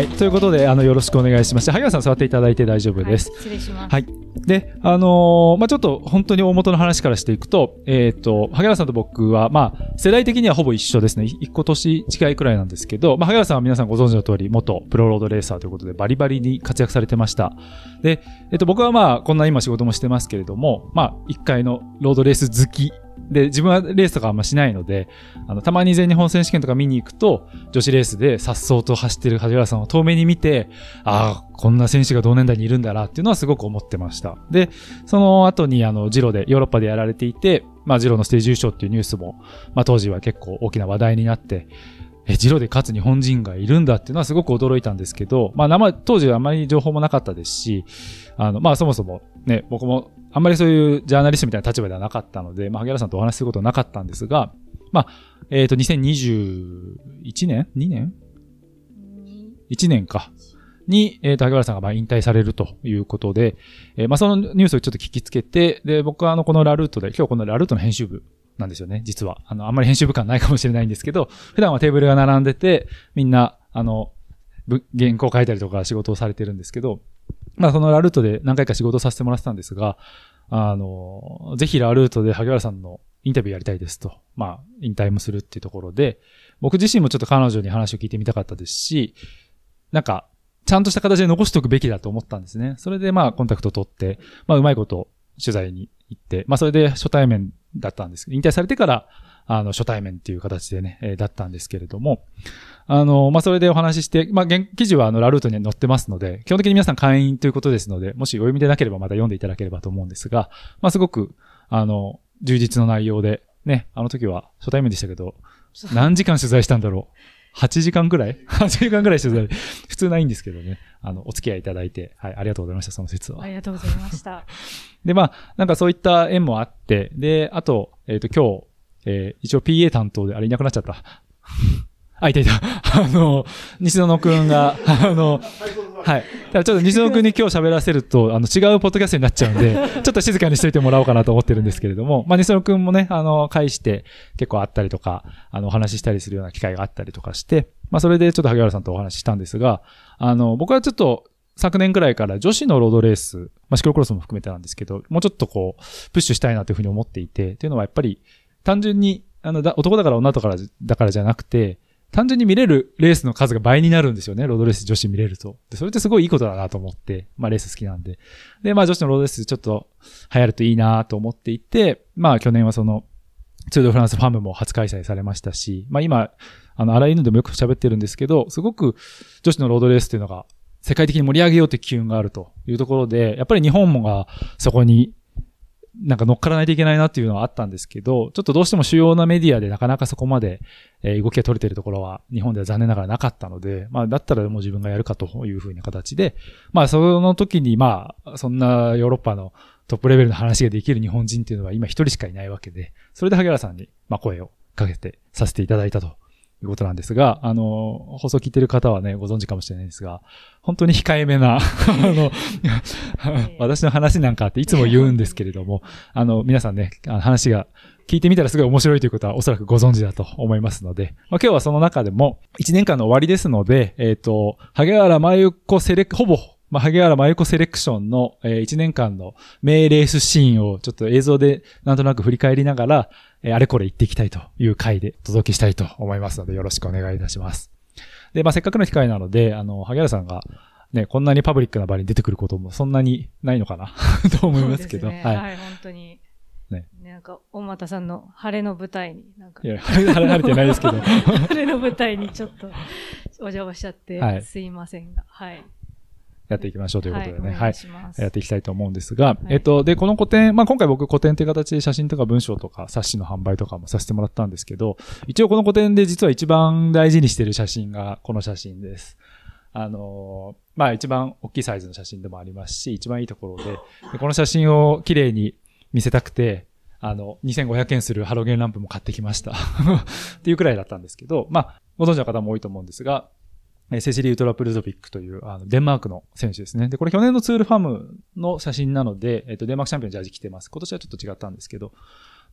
はい。ということで、あの、よろしくお願いします。萩原さん座っていただいて大丈夫です。はい、失礼します。はい。で、あのーまあ、ちょっと本当に大元の話からしていくと、えっ、と、萩原さんと僕は、まあ、世代的にはほぼ一緒ですね。い一個年近いくらいなんですけど、まあ、萩原さんは皆さんご存知の通り、元プロロードレーサーということで、バリバリに活躍されてました。で、えっ、と、僕はまあ、こんな今仕事もしてますけれども、まあ、一回のロードレース好き。で、自分はレースとかあんましないので、あの、たまに全日本選手権とか見に行くと、女子レースで颯爽と走ってる萩原さんを遠目に見て、ああ、こんな選手が同年代にいるんだなっていうのはすごく思ってました。で、その後にあの、ジロで、ヨーロッパでやられていて、まあ、ジロのステージ優勝っていうニュースも、まあ、当時は結構大きな話題になって、え、ジロで勝つ日本人がいるんだっていうのはすごく驚いたんですけど、まあ、生、当時はあまり情報もなかったですし、あの、まあ、そもそもね、僕もあんまりそういうジャーナリストみたいな立場ではなかったので、まあ、萩原さんとお話しすることはなかったんですが、まあ、えっ、と、2021年 ?2 年 ?1 年か。に、えっ、と、萩原さんがまあ引退されるということで、えーまあそのニュースをちょっと聞きつけて、で、僕はあの、このラルートで、今日このラルートの編集部なんですよね、実は。あの、あんまり編集部感ないかもしれないんですけど、普段はテーブルが並んでて、みんな、あの、ぶ原稿書いたりとか仕事をされてるんですけど、まあそのラルートで何回か仕事させてもらってたんですが、あの、ぜひラルートで萩原さんのインタビューやりたいですと。まあ、引退もするっていうところで、僕自身もちょっと彼女に話を聞いてみたかったですし、なんか、ちゃんとした形で残しておくべきだと思ったんですね。それでまあ、コンタクト取って、まあ、うまいこと取材に行って、まあ、それで初対面だったんですけど、引退されてから、あの、初対面っていう形でね、えーだったんですけれども、あの、まあ、それでお話しして、まあ、原記事はあの、ラルートに載ってますので、基本的に皆さん会員ということですので、もしお読みでなければまた読んでいただければと思うんですが、まあ、すごく、あの、充実の内容で、ね、あの時は初対面でしたけど、何時間取材したんだろう ?8 時間くらい ?8 時間くらい取材。普通ないんですけどね。あの、お付き合いいただいて、はい、ありがとうございました、その説はあ。りがとうございました。で、まあ、なんかそういった縁もあって、で、あと、えっ、と、今日、えー一応 PA 担当で、あれいなくなっちゃった。あ、いたいた。あの、西野くんが、あの、はい。ただちょっと西野くんに今日喋らせると、あの、違うポッドキャストになっちゃうんで、ちょっと静かにしといてもらおうかなと思ってるんですけれども、まあ、西野くんもね、あの、返して結構あったりとか、あの、お話ししたりするような機会があったりとかして、まあ、それでちょっと萩原さんとお話ししたんですが、あの、僕はちょっと、昨年くらいから女子のロードレース、まあ、シクロクロスも含めてなんですけど、もうちょっとこう、プッシュしたいなというふうに思っていて、というのはやっぱり、単純に、あの、だ男だから女だから、だからじゃなくて、単純に見れるレースの数が倍になるんですよね。ロードレース女子見れると。で、それってすごいいいことだなと思って、まあレース好きなんで。で、まあ女子のロードレースちょっと流行るといいなと思っていて、まあ去年はその、ツードフランスファームも初開催されましたし、まあ今、あの、荒井犬でもよく喋ってるんですけど、すごく女子のロードレースっていうのが世界的に盛り上げようという機運があるというところで、やっぱり日本もがそこになんか乗っからないといけないなっていうのはあったんですけど、ちょっとどうしても主要なメディアでなかなかそこまで、えー動きが取れてるところは日本では残念ながらなかったので、まあだったらもう自分がやるかというふうな形で、まあその時にまあそんなヨーロッパのトップレベルの話ができる日本人っていうのは今一人しかいないわけで、それで萩原さんにまあ声をかけてさせていただいたということなんですが、あの、放送聞いてる方はね、ご存知かもしれないですが、本当に 控えめな、あの、私の話なんかっていつも言うんですけれども、あの、皆さんね、あの話が聞いてみたらすごい面白いということはおそらくご存知だと思いますので、まあ、今日はその中でも1年間の終わりですので、えっ、と、萩原真由子セレク、ほぼ、まあ、萩原真由子セレクションの、え1年間の名レースシーンをちょっと映像でなんとなく振り返りながら、えーあれこれ言っていきたいという回でお届けしたいと思いますので、よろしくお願いいたします。で、まあ、せっかくの機会なので、あの、萩原さんが、ね、こんなにパブリックな場に出てくることもそんなにないのかな？と思いますけど、ねはい。はい、本当に。ねなんか、大俣さんの晴れの舞台に、なんかい、や、晴れ晴れてないですけど、晴れの舞台にちょっとお邪魔しちゃって、はいすいませんが、はい。やっていきましょうということでね、はい。やっていきたいと思うんですが、いえっと、で、この個展、まあ、今回僕個展という形で写真とか文章とか冊子の販売とかもさせてもらったんですけど、一応この個展で実は一番大事にしている写真がこの写真です。あのーまあ、一番大きいサイズの写真でもありますし、一番いいところで、でこの写真を綺麗に見せたくて、あの、2500円するハロゲンランプも買ってきました。っていうくらいだったんですけど、まあ、ご存知の方も多いと思うんですが、えセシリー・ウトラプルゾビックという、あの、デンマークの選手ですね。で、これ去年のツールファムの写真なので、えっ、と、デンマークチャンピオンのジャージ着てます。今年はちょっと違ったんですけど、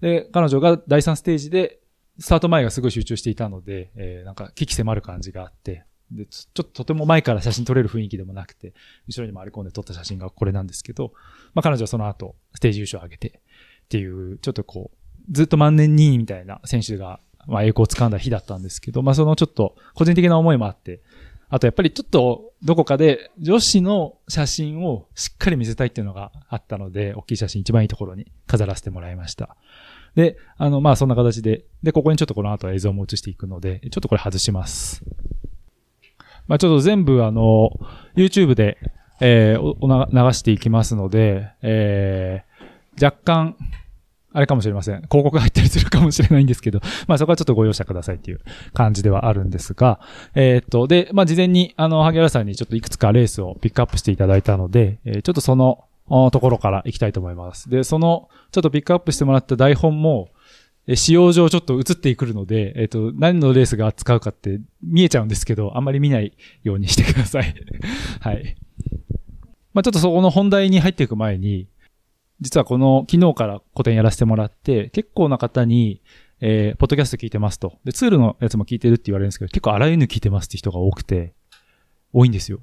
で、彼女が第3ステージで、スタート前がすごい集中していたので、えーなんか、危機迫る感じがあって、で、ちょっととても前から写真撮れる雰囲気でもなくて、後ろに回り込んで撮った写真がこれなんですけど、まあ彼女はその後、ステージ優勝を上げて、っていう、ちょっとこう、ずっと万年2位みたいな選手が、まあ栄光を掴んだ日だったんですけど、まあそのちょっと個人的な思いもあって、あとやっぱりちょっとどこかで女子の写真をしっかり見せたいっていうのがあったので、大きい写真一番いいところに飾らせてもらいました。で、あの、まあそんな形で、で、ここにちょっとこの後映像も映していくので、ちょっとこれ外します。まあちょっと全部あの、YouTube で、えー流していきますので、えー若干、あれかもしれません。広告が入ったりするかもしれないんですけど、まあそこはちょっとご容赦くださいっていう感じではあるんですが、えーっと、で、まあ事前に、あの、萩原さんにちょっといくつかレースをピックアップしていただいたので、えーちょっとその、ところから行きたいと思います。で、その、ちょっとピックアップしてもらった台本も、え使用上ちょっと映ってくるので、えーっと、何のレースが扱うかって見えちゃうんですけど、あんまり見ないようにしてください。はい。まあちょっとそこの本題に入っていく前に、実はこの昨日から個展やらせてもらって、結構な方に、えー、ポッドキャスト聞いてますと。で、ツールのやつも聞いてるって言われるんですけど、結構あらゆる聞いてますって人が多くて、多いんですよ。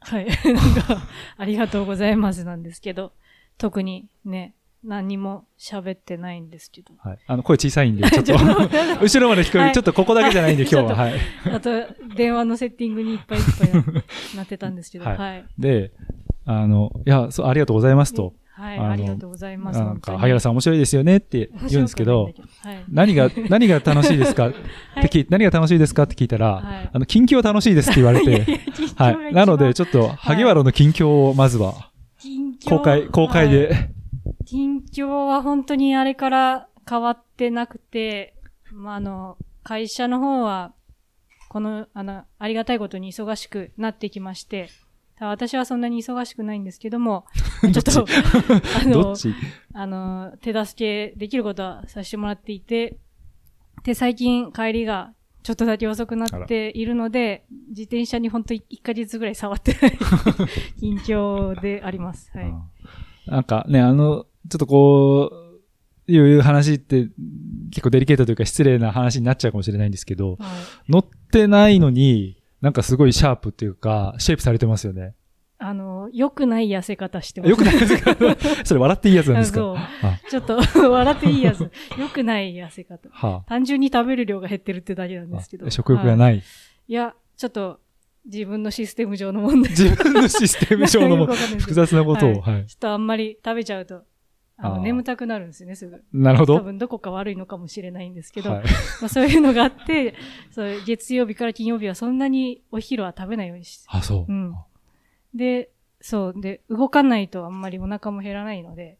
はい。なんか、ありがとうございますなんですけど、特にね、何にも喋ってないんですけど。はい。あの、声小さいんで、ちょっと、後ろまで聞こえる、はいちょっとここだけじゃないんで、今日は。はい。あと、電話のセッティングにいっぱいいっぱいななってたんですけど、はいはい。で、あの、いや、そう、ありがとうございますと。はい、ありがとうございます。なんか、萩原さん面白いですよねって言うんですけど、面白くない。何が、何が楽しいですか？って聞い、何が楽しいですかって聞いたら、はい。あの、近況楽しいですって言われて、はい。なので、ちょっと、萩原の近況をまずは、公開、公開で、はい。近況は本当にあれから変わってなくて、まあ、あの、会社の方は、この、あの、ありがたいことに忙しくなってきまして、私はそんなに忙しくないんですけども、ちょっと、あの あの、手助けできることはさせてもらっていて、で、最近帰りがちょっとだけ遅くなっているので、自転車に本当1ヶ月ぐらい触ってない 近況であります。はい。うんなんかね、あの、ちょっとこう、いう話って結構デリケートというか失礼な話になっちゃうかもしれないんですけど、はい乗ってないのに、なんかすごいシャープっていうか、シェイプされてますよね。あの、良くない痩せ方してます。よくないですかそれ笑っていいやつなんですか？そうあちょっと、笑っていいやつ。良くない痩せ方。は単純に食べる量が減ってるってだけなんあですけど。あ食欲がはい？ない。いや、ちょっと、自分のシステム上の問題。自分のシステム上の 複雑なことを、ははい。ちょっとあんまり食べちゃうと、あの眠たくなるんですよね、すぐ。なるほど。多分どこか悪いのかもしれないんですけど、はい。まあ、そういうのがあって、そう月曜日から金曜日はそんなにお昼は食べないようにして。あ、そう。うんで、そう。で、動かないとあんまりお腹も減らないので、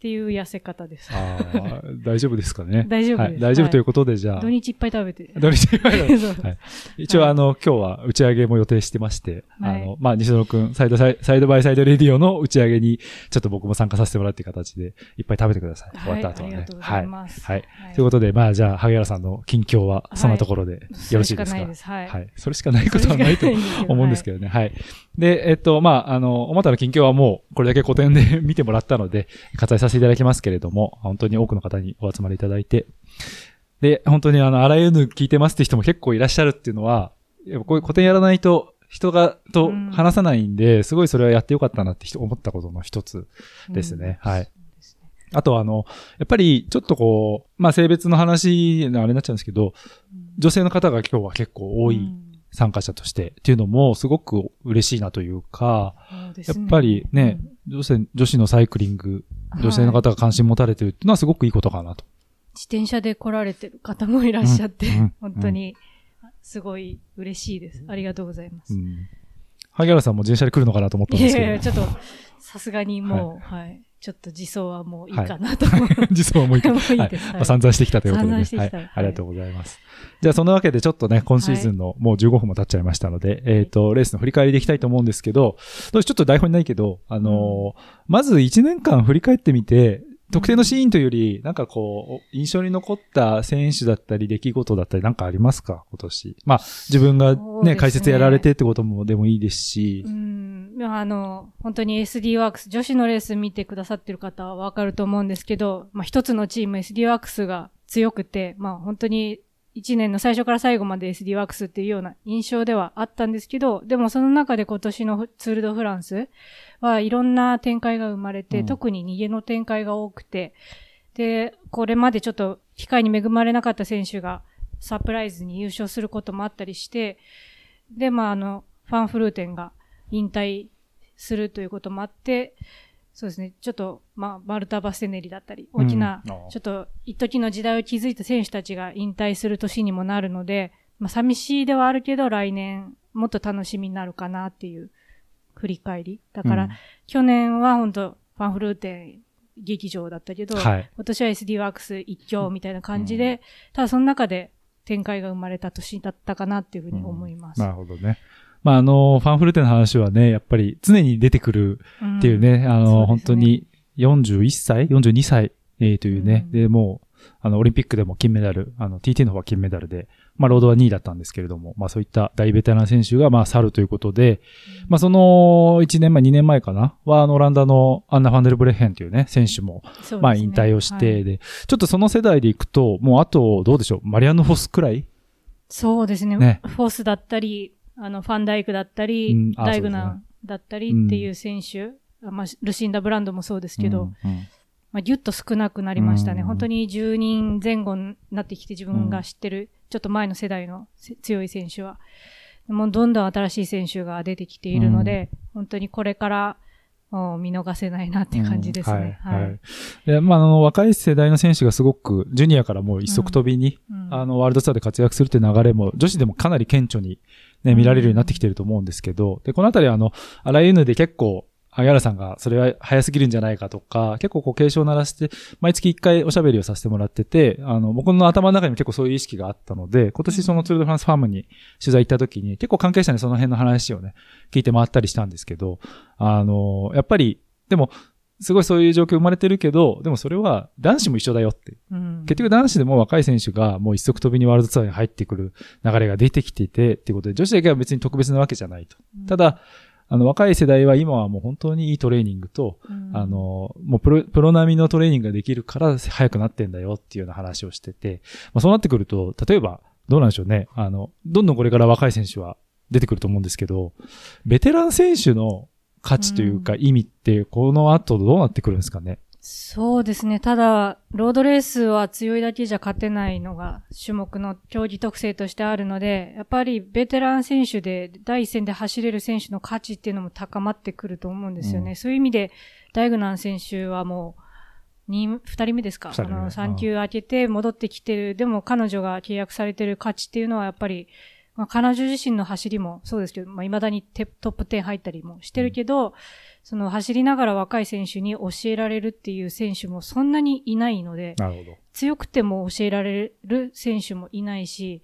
っていう痩せ方です。ああ、大丈夫ですかね。大丈夫ですはい。大丈夫はいということで、じゃあ。土日いっぱい食べて。土日いっぱいだそうはい一応、あの、今日は打ち上げも予定してまして、はいあの、まあ、西野くん、サイドサイサイドバイサイドレディオの打ち上げに、ちょっと僕も参加させてもらうっていう形で、いっぱい食べてください。終わった後はねはいありがとう。ございます。はい。はい。ということで、まあ、じゃあ、萩原さんの近況は、そんなところで、よろしいですか？それしかないです。はい。はい。それしかないことはないと思うんですけど。どね。はい。で、えっと、まあ、あの、おまたの近況はもう、これだけ古典で 見てもらったので、割愛させていただきますけれども、本当に多くの方にお集まりいただいて、で、本当にあの、あらゆる聞いてますって人も結構いらっしゃるっていうのは、やっぱこういう古典やらないと、人が、とうん。話さないんで、すごいそれはやってよかったなって人思ったことの一つうんですね。はい。そうですね。あとはあの、やっぱりちょっとこう、まあ性別の話のあれになっちゃうんですけど、女性の方が今日は結構多いうん。参加者としてっていうのもすごく嬉しいなというか、そうですね。やっぱりね、女性、女子のサイクリング、女性の方が関心持たれてるっていうのはすごくいいことかなと。自転車で来られてる方もいらっしゃって、うんうん本当に、すごい嬉しいです。ありがとうございます。うん。萩原さんも自転車で来るのかなと思ったんですけど。いやいや、ちょっと、さすがにもう、はい、ちょっと自走はもういいかなと。実は いいか。もういいはいです。はいまあ散々してきたということで、ね。はいはいありがとうございます。じゃあ、そのわけでちょっとね、今シーズンのもう15分も経っちゃいましたので、えっ、と、レースの振り返りでいきたいと思うんですけど、どうしちょっと台本にないけど、あのーまず1年間振り返ってみて、特定のシーンというより、なんかこう、印象に残った選手だったり、出来事だったり、なんかありますか？今年。まあ、自分がね、ね解説やられてってこともでもいいですしう、ん。まああの、本当に SD ワークス、女子のレース見てくださってる方はわかると思うんですけど、まあ一つのチーム SD ワークスが強くて、まあ本当に1年の最初から最後まで SD ワークスっていうような印象ではあったんですけど、でもその中で今年のツールドフランスはいろんな展開が生まれて、うん。特に逃げの展開が多くて、で、これまでちょっと機会に恵まれなかった選手がサプライズに優勝することもあったりして、で、まあ、あの、ファンフルーテンが引退するということもあって、そうですね、ちょっと、まあ、マルタ・バステネリだったり、大きな、うんちょっと、一時の時代を築いた選手たちが引退する年にもなるので、まあ、寂しいではあるけど、来年、もっと楽しみになるかなっていう振り返り。だから、うん去年は本当ファンフルーテン劇場だったけど、はい。今年は SD ワークス一強みたいな感じで、ただその中で展開が生まれた年だったかなっていうふうに思います。なるほどね。まあ、あの、ファンフルテンの話はね、やっぱり常に出てくるうん。っていうね、あの、そうですね。本当に41歳 ?42 歳、えーというね、うん。で、もう、あの、オリンピックでも金メダル、あの、TT の方は金メダルで、まあ、ロードは2位だったんですけれども、まあ、そういった大ベテラン選手が、まあ、去るということで、まあ、その1年前、2年前かなは、あの、オランダのアンナ・ファンデルブレッヘンというね、選手も、まあ、引退をして、はい。で、ちょっとその世代でいくと、もうあと、どうでしょう、マリアンヌ・フォスくらい？そうですね。ね。フォースだったり、あの、ファンダイクだったり、うんあダイグナンだったりっていう選手、まあ、ルシンダ・ブランドもそうですけど、うんうんまあ、ぎゅっと少なくなりましたね。うん本当に10人前後になってきて自分が知ってる、ちょっと前の世代のせ強い選手は。もうどんどん新しい選手が出てきているので、本当にこれからもう見逃せないなって感じですね。うんはい。はい。で、まあ、あの、若い世代の選手がすごく、ジュニアからもう一足飛びに、うんあの、ワールドツアーで活躍するっていう流れも、女子でもかなり顕著にね、見られるようになってきてると思うんですけど、で、このあたりあの、あらゆるで結構、萩原さんがそれは早すぎるんじゃないかとか、結構こう警鐘を鳴らして、毎月一回おしゃべりをさせてもらってて、あの、僕の頭の中にも結構そういう意識があったので、今年そのツールドフランスファームに取材行った時に、結構関係者にその辺の話をね、聞いて回ったりしたんですけど、あの、やっぱり、でも、すごいそういう状況生まれてるけど、でもそれは男子も一緒だよって。うん結局男子でも若い選手がもう一足飛びにワールドツアーに入ってくる流れが出てきていて、っていうことで、女子だけは別に特別なわけじゃないと。ただ、あの、若い世代は今はもう本当にいいトレーニングと、うんあ、の、もうプロ、プロ並みのトレーニングができるから早くなってんだよっていうような話をしてて、まあそうなってくると、例えば、どうなんでしょうね。あの、どんどんこれから若い選手は出てくると思うんですけど、ベテラン選手の価値というか意味って、この後どうなってくるんですかね？そうですね。ただ、ロードレースは強いだけじゃ勝てないのが種目の競技特性としてあるので、やっぱりベテラン選手で第一線で走れる選手の価値っていうのも高まってくると思うんですよね。うんそういう意味で、ダイグナン選手はもう、に二人目ですか？あの、3級開けて戻ってきてる。でも彼女が契約されてる価値っていうのはやっぱり、まあ、彼女自身の走りもそうですけど、まあ、未だにテトップ10入ったりもしてるけど、その走りながら若い選手に教えられるっていう選手もそんなにいないので。強くても教えられる選手もいないし、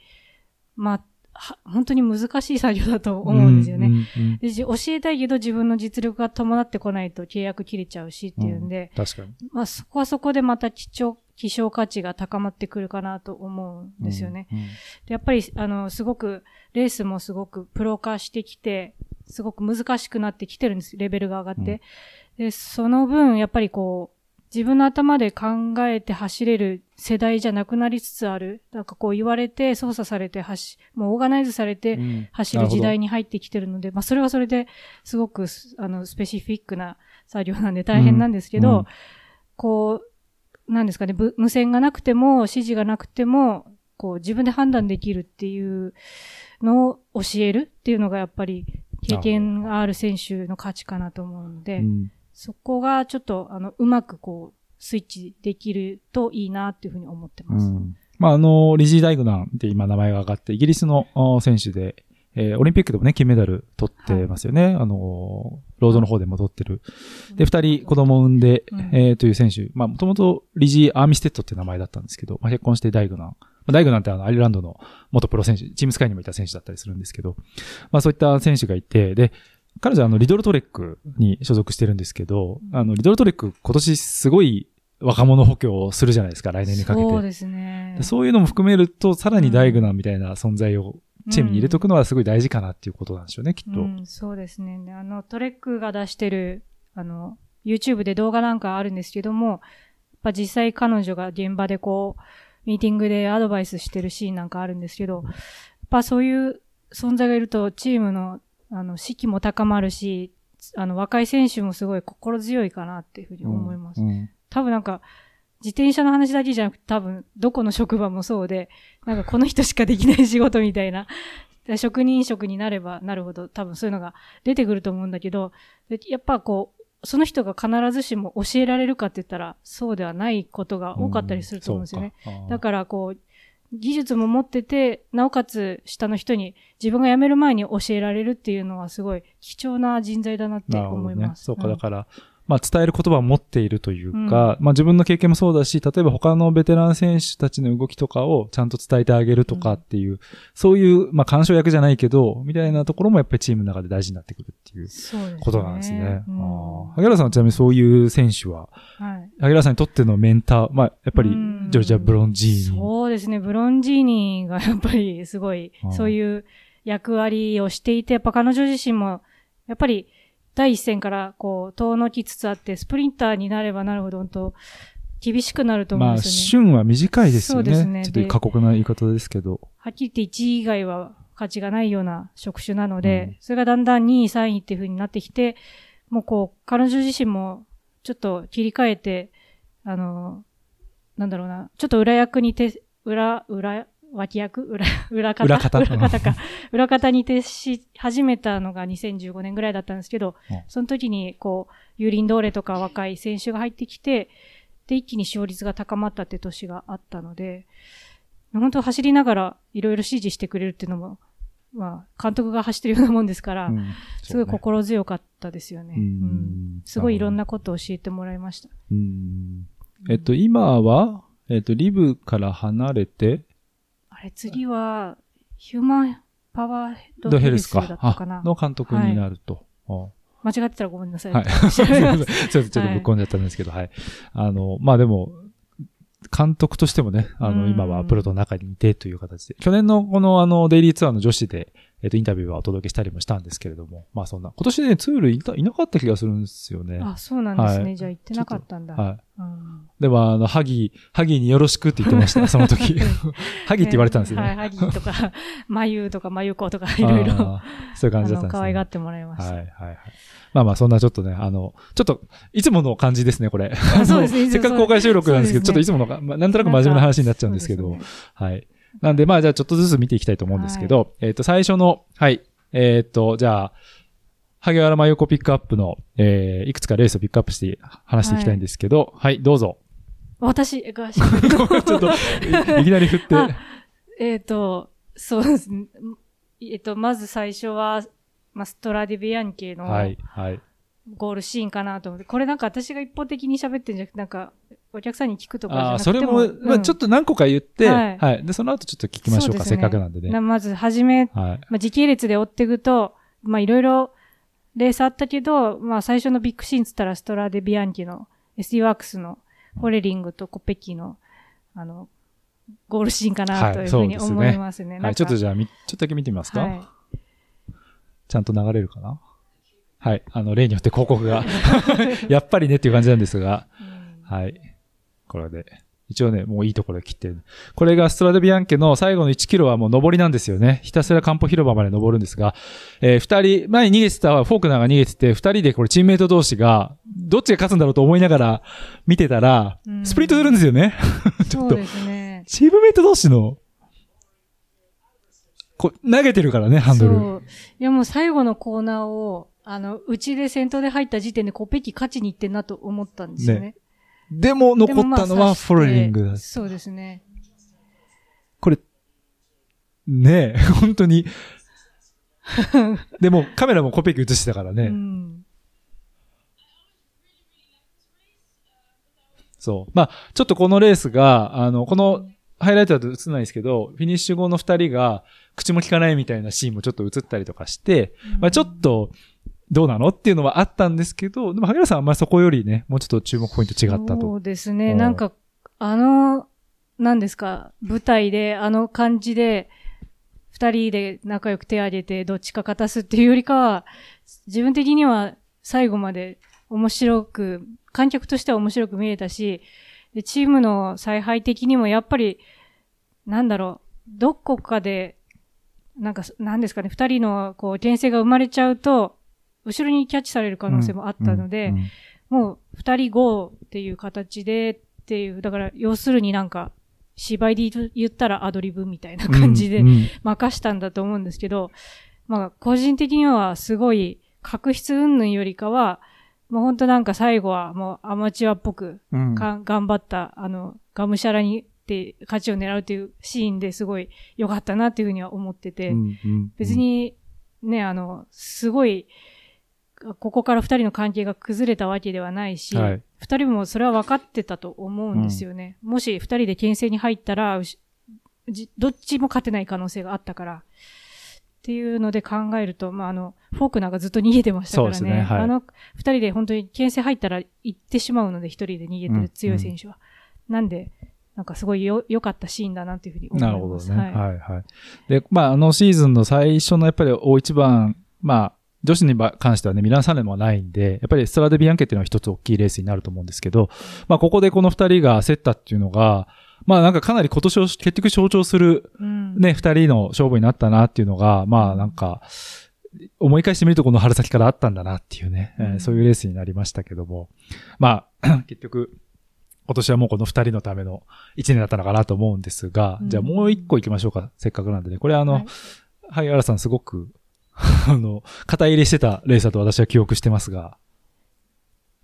まあ、は本当に難しい作業だと思うんですよね。うんうんうんでじ教えたいけど自分の実力が伴ってこないと契約切れちゃうしっていうんで、確かに。まあそこはそこでまた希少、希少価値が高まってくるかなと思うんですよね。うん。うんでやっぱり、あの、すごく、レースもすごくプロ化してきて、すごく難しくなってきてるんです。レベルが上がって。で、その分、やっぱりこう、自分の頭で考えて走れる世代じゃなくなりつつある。なんかこう言われて、操作されて走、もうオーガナイズされてうん走る時代に入ってきてるので、まあそれはそれですごくす、あの、スペシフィックな作業なんで大変なんですけど、うんうんこう、なんですかね、ぶ無線がなくても、指示がなくても、こう自分で判断できるっていうのを教えるっていうのがやっぱり経験がある選手の価値かなと思うので、うんそこがちょっと、あの、うまくこう、スイッチできるといいなっていうふうに思ってます。うんまあ、あの、リジー・ダイグナンって今名前が上がって、イギリスのあ選手で、えーオリンピックでもね、金メダル取ってますよね。あの、ロードの方でも取ってる。で、二人子供を産んで、うんえーという選手。まあ、もともとリジー・アーミステッドっていう名前だったんですけど、まあ、結婚してダイグナン。まあ、ダイグナンってあの、アイルランドの元プロ選手、チームスカイにもいた選手だったりするんですけど、まあ、そういった選手がいて、で、彼女はあの、リドルトレックに所属してるんですけど、あの、リドルトレック今年すごい若者補強をするじゃないですか、来年にかけて。そうですねで。そういうのも含めると、さらにダイグナンみたいな存在をチームに入れとくのはすごい大事かなっていうことなんでしょうね、きっと。うん、そうですね。であの、トレックが出してる、あの、YouTube で動画なんかあるんですけども、やっぱ実際彼女が現場でこう、ミーティングでアドバイスしてるシーンなんかあるんですけど、やっぱそういう存在がいるとチームの、あの、士気も高まるし、あの、若い選手もすごい心強いかなっていうふうに思います。うんうん多分なんか、自転車の話だけじゃなくて多分どこの職場もそうで、なんかこの人しかできない仕事みたいな、職人職になればなるほど多分そういうのが出てくると思うんだけど、でやっぱこう、その人が必ずしも教えられるかって言ったらそうではないことが多かったりすると思うんですよね。だからこう、技術も持ってて、なおかつ下の人に自分が辞める前に教えられるっていうのはすごい貴重な人材だなって思いま。す。そうか、んだから、まあ伝える言葉を持っているというか、まあ自分の経験もそうだし、例えば他のベテラン選手たちの動きとかをちゃんと伝えてあげるとかっていう、そういう、まあ干渉役じゃないけど、みたいなところもやっぱりチームの中で大事になってくるっていう。ことなんですね。うんあー萩原さんはちなみにそういう選手は、はい。萩原さんにとってのメンター、まあやっぱりうんジョルジャ・ブロンジーニ。そうですね。ブロンジーニがやっぱりすごいそういう役割をしていて、やっぱ彼女自身も、やっぱり第一線からこう、遠のきつつあって、スプリンターになればなるほど、本当厳しくなると思うんまあ、ですよね。旬は短いですよね。そうですねちょっと過酷な言い方ですけど。はっきり言って1位以外は価値がないような職種なので、うんそれがだんだん2位、3位っていう風になってきて、もうこう、彼女自身もちょっと切り替えて、あの、なんだろうな、ちょっと裏役にて、裏、裏、脇役裏、裏方？裏方。裏方か。裏方に徹し始めたのが2015年ぐらいだったんですけどうん、その時にこう、ユーリンドーレとか若い選手が入ってきて、で、一気に勝率が高まったって年があったので、本当走りながらいろいろ指示してくれるっていうのも、まあ、監督が走ってるようなもんですから、うん。すごい心強かったですよね。うん。うん。すごいいろんなことを教えてもらいました。うん。えっと、今は、えっと、リブから離れて、あれ、次は、ヒューマンパワーヘッドドヘルスか。な。の監督になると。間違ってたらごめんなさい。あはい。すいませんちょっとぶっ込んじゃったんですけど、はい。あの、まあでも、監督としてもね、あの、うん今はプロと中にいてという形で、去年のこのあの、デイリーツアーの女子で、えっと、インタビューはお届けしたりもしたんですけれども、まあそんな、今年ね、ツールいたいなかった気がするんですよね。あ、そうなんですね。はいじゃあ行ってなかったんだ。はい。うんでも、あの、ハギー、ハギーによろしくって言ってました、その時。ハギーって言われたんですよはい、ね。ハギーとか、マユとかマユコとか、いろいろ、そういう感じだったんですね。可愛がってもらいました。はいはいはい。まあまあ、そんなちょっとね、あの、ちょっと、いつもの感じですね、これ。あそうですね せっかく公開収録なんですけど、ちょっといつものが、まあなんとなく真面目な話になっちゃうんですけど、ねはい。なんで、まあ、じゃあちょっとずつ見ていきたいと思うんですけど、えっ、と、最初の、はい。えっ、と、じゃあ、萩原真由子ピックアップの、えー、いくつかレースをピックアップして話していきたいんですけど、はい、どうぞ。私が喋る ちょっとい、いきなり振って。あえっ、と、そうですね。えっ、と、まず最初は、まあ、ストラディビアンケのはい、はい。ゴールシーンかなと思って、これなんか私が一方的に喋ってるんじゃなくて、なんか、お客さんに聞くとかじゃああ、なくてそれも、まあ、ちょっとと何個か言って、はいはい。で、その後ちょっと聞きましょうか、せっかくなんでね。まず、はじめ、はい。まあ、時系列で追っていくと、まあ、いろいろレースあったけど、まあ、最初のビッグシーンつったら、ストラデビアンキの SD ワークスのホレリングとコペッキの、あの、ゴールシーンかなというふうに思いますね。はい、ちょっとじゃあ、みちょっとだけ見てみますか、はいちゃんと流れるかな？はい。あの、例によって広告が、やっぱりねっていう感じなんですが、うんはい。これで。一応ね、もういいところで切ってる。これがストラデビアンケの最後の1キロはもう上りなんですよね。ひたすらカンポ広場まで登るんですが、えー二人、前に逃げてたフォークナーが逃げてて、二人でこれチームメイト同士が、どっちが勝つんだろうと思いながら見てたら、うんスプリントするんですよね。ちょっとそうですね。チームメイト同士の、こう、投げてるからね、ハンドル。そう。いやもう最後のコーナーを、あの、うちで先頭で入った時点でコペッキ勝ちに行ってんなと思ったんですよね。でも残ったのはフォロリングだ。そうですね。これ、ねえ、本当に。でもカメラもコペキ映してたからね。うん。そう。まあ、ちょっとこのレースが、あの、このハイライトだと映んないですけど、フィニッシュ後の二人が口も聞かないみたいなシーンもちょっと映ったりとかして、まあちょっと、どうなの？っていうのはあったんですけど、でも萩原さんはあんまりそこよりね、もうちょっと注目ポイント違ったそと。うですね。うんなんか、あの、何ですか、舞台で、あの感じで、二人で仲良く手を挙げて、どっちか勝たすっていうよりかは、自分的には最後まで面白く、観客としては面白く見えたし、でチームの采配的にもやっぱり、なんだろう、どこかで、なんか、なんですかね、二人の、こう、牽制が生まれちゃうと、後ろにキャッチされる可能性もあったので、うんうんもう、二人ゴーっていう形でっていう、だから、要するになんか、芝居で言ったらアドリブみたいな感じでうんうん。任したんだと思うんですけど、まあ、個人的にはすごい、確執云々よりかは、もう本当なんか最後はもうアマチュアっぽくうん。か頑張った、あの、がむしゃらにって勝ちを狙うっていうシーンですごい良かったなっていうふうには思ってて、うんうん。別にね、あの、すごい、ここから二人の関係が崩れたわけではないし、はい二人もそれは分かってたと思うんですよね。もし二人で牽制に入ったら、どっちも勝てない可能性があったから。っていうので考えると、まあ、あの、フォークナーがずっと逃げてましたからね。ねはいあの二人で本当に牽制入ったら行ってしまうので、一人で逃げてる強い選手は。なんで、なんかすごいよ、良かったシーンだなっていうふうに思います。なるほどね。はいはい、はい。で、まあ、あのシーズンの最初のやっぱり大一番、まあ、女子に関してはね、ミランサレムはないんで、やっぱりストラデビアンケっていうのは一つ大きいレースになると思うんですけど、まあ、ここでこの二人が競ったっていうのが、まあ、なんかかなり今年を結局象徴するうん。ね、二人の勝負になったなっていうのが、まあ、なんか、思い返してみるとこの春先からあったんだなっていうね、えーうんそういうレースになりましたけども、まあ、結局、今年はもうこの二人のための一年だったのかなと思うんですが、うんじゃあもう一個行きましょうか。せっかくなんでね。これあの、ははいい、萩原さんすごく、あの、肩入れしてたレースだと私は記憶してますが、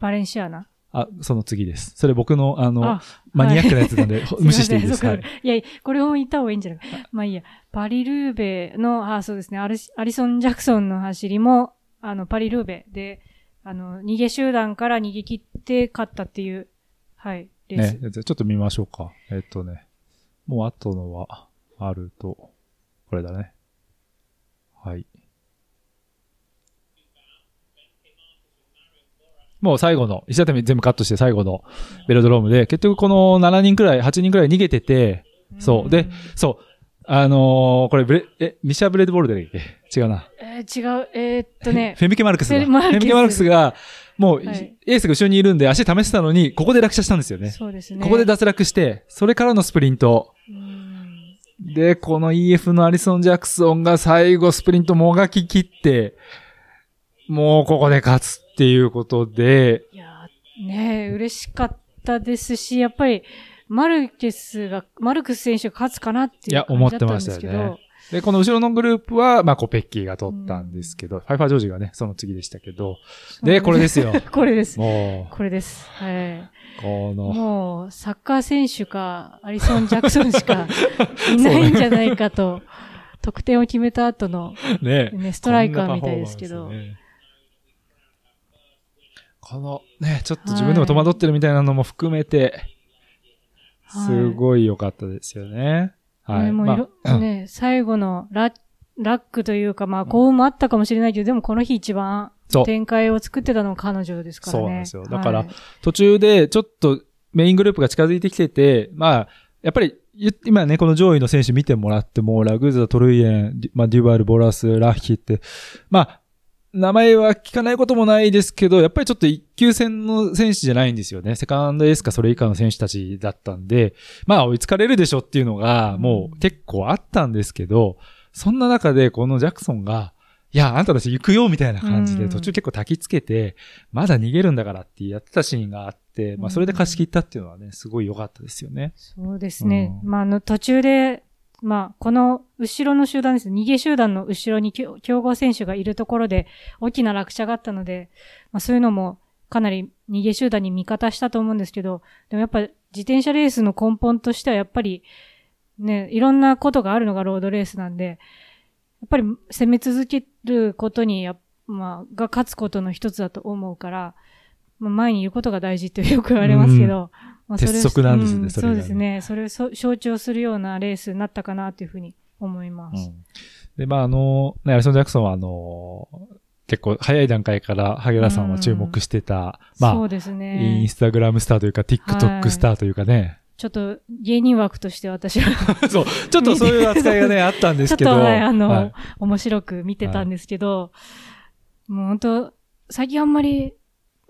バレンシアナ？あ、その次です。それ僕の、あの、あマニアックなやつなんで、す 無視していいです。ませんはい。いやいや、これを言った方がいいんじゃない？か。まあいいや。パリルーベの、あ、そうですね、アリアリソン・ジャクソンの走りも、あの、パリルーベで、あの、逃げ集団から逃げ切って勝ったっていう、はい、レース。ね、ちょっと見ましょうか。えっとね、もう後のはあると、これだね。はい。もう最後の、石畳全部カットして最後のベロドロームで、結局この7人くらい、8人くらい逃げてて、そう。で、そう。あのーこれブレ、え、ミシャ・ブレッドボールで違うな。えー違う、えーっとね、フェムケ・マルクスだ。フェムケ・マルクスが、もう、はいエースが後ろにいるんで足試してたのに、ここで落車したんですよね。そうですね。ここで脱落して、それからのスプリント。うんで、この EF のアリソン・ジャクソンが最後スプリントもがき切って、もうここで勝つっていうことで、いやーねえ嬉しかったですし、やっぱり、マルケスが、マルクス選手が勝つかなっていういや感じだったんですけ思ってましたよどね、で、この後ろのグループは、まあ、コペッキーが取ったんですけど、ファイファージョージがね、その次でしたけど、で、これですよ。これです。もこれです。はい。う、この、もう、サッカー選手か、アリソン・ジャクソンしか いないんじゃないかと、得点を決めた後の、ね、ね、ストライカーみたいですけど。ねこの、ね、ちょっと自分でも戸惑ってるみたいなのも含めて、はいすごい良かったですよね。はい。ねもまあね、最後のラッラックというか、まあ、幸運もあったかもしれないけど、でもこの日一番展開を作ってたのは彼女ですからね。そうなんですよだからはい途中でちょっとメイングループが近づいてきてて、まあ、やっぱり、ゆ今ね、この上位の選手見てもらっても、ラグーザ、トルイエン、まあ、デュバル、ボラス、ラッヒって、まあ、名前は聞かないこともないですけど、やっぱりちょっと一級戦の選手じゃないんですよね。セカンドエースかそれ以下の選手たちだったんで、まあ追いつかれるでしょっていうのが、もう結構あったんですけど、そんな中でこのジャクソンが、いや、あんたたち行くよみたいな感じで、うん途中結構焚きつけて、まだ逃げるんだからってやってたシーンがあって、まあそれで貸し切ったっていうのはね、すごい良かったですよね。そうですね。うんまあ、あの、途中で、まあ、この後ろの集団です。逃げ集団の後ろに強強豪選手がいるところで大きな落車があったので、まあそういうのもかなり逃げ集団に味方したと思うんですけど、でもやっぱ自転車レースの根本としてはやっぱりね、いろんなことがあるのがロードレースなんで、やっぱり攻め続けることにや、まあ、が勝つことの一つだと思うから、まあ、前にいることが大事とよく言われますけど、鉄則なんですねうそれがねそうですね。それをそ象徴するようなレースになったかなというふうに思います。で、まあ、あの、ね、アリソン・ジャクソンは、あの、結構早い段階から萩原さんは注目してた、まあ、そうですインね。スタグラムスターというか、TikTok スターというかね。ちょっと芸人枠として私は そう、ちょっとそういう扱いがね、あったんですけど。ちょっとはいあのはい面白く見てたんですけど、もう本当最近あんまり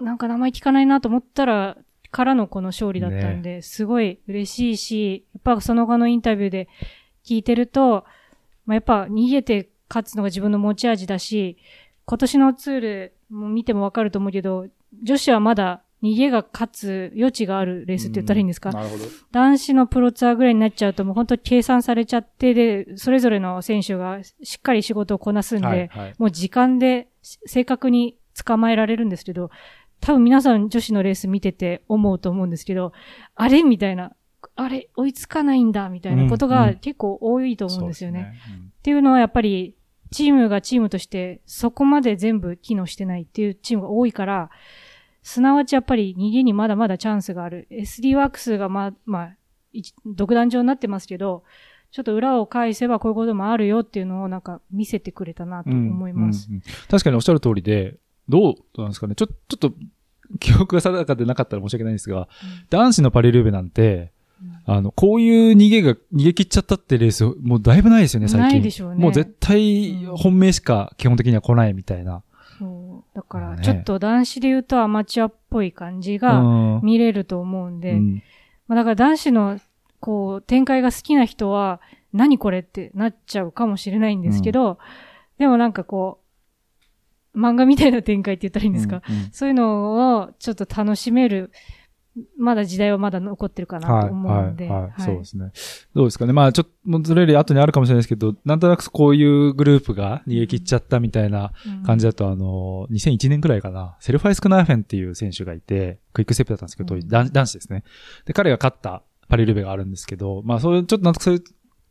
なんか名前聞かないなと思ったら、からのこの勝利だったんで、すごい嬉しいし、やっぱその後のインタビューで聞いてると、まあ、やっぱ逃げて勝つのが自分の持ち味だし、今年のツールも見てもわかると思うけど、女子はまだ逃げが勝つ余地があるレースって言ったらいいんですか、なるほど。男子のプロツアーぐらいになっちゃうともう本当に計算されちゃって、で、それぞれの選手がしっかり仕事をこなすんで、はい、はい。もう時間で正確に捕まえられるんですけど、多分皆さん女子のレース見てて思うと思うんですけど、あれみたいな、あれ追いつかないんだみたいなことが結構多いと思うんですよね。っていうのはやっぱりチームがチームとしてそこまで全部機能してないっていうチームが多いから、すなわちやっぱり逃げにまだまだチャンスがある。SD ワークスがまあ、まあ、一独壇場になってますけど、ちょっと裏を返せばこういうこともあるよっていうのをなんか見せてくれたなと思います。うんうんうん確かにおっしゃる通りで、どうなんですかね？ちょ、ちょっと、記憶が定かでなかったら申し訳ないんですが、男子のパリルーベなんて、あの、こういう逃げが、逃げ切っちゃったってレース、もうだいぶないですよね、最近。ないでしょうねもう絶対うん本命しか基本的には来ないみたいな。そう。だから、ちょっと男子で言うとアマチュアっぽい感じがうん見れると思うんで、うんまあだから男子の、こう、展開が好きな人は、何これってなっちゃうかもしれないんですけど、でもなんかこう、漫画みたいな展開って言ったらいいんですか、うんうんそういうのをちょっと楽しめる、まだ時代はまだ残ってるかなと思うんで。はい、はい、はい。そうですね。どうですかね。まあ、ちょっと、ずれる後にあるかもしれないですけど、なんとなくこういうグループが逃げ切っちゃったみたいなうん感じだと、あの、2001年くらいかな、セルファイス・クナーフェンっていう選手がいて、クイックステップだったんですけど、うん男男子ですね。で、彼が勝ったパリルベがあるんですけど、まあ、そういう、ちょっとなんとかそういう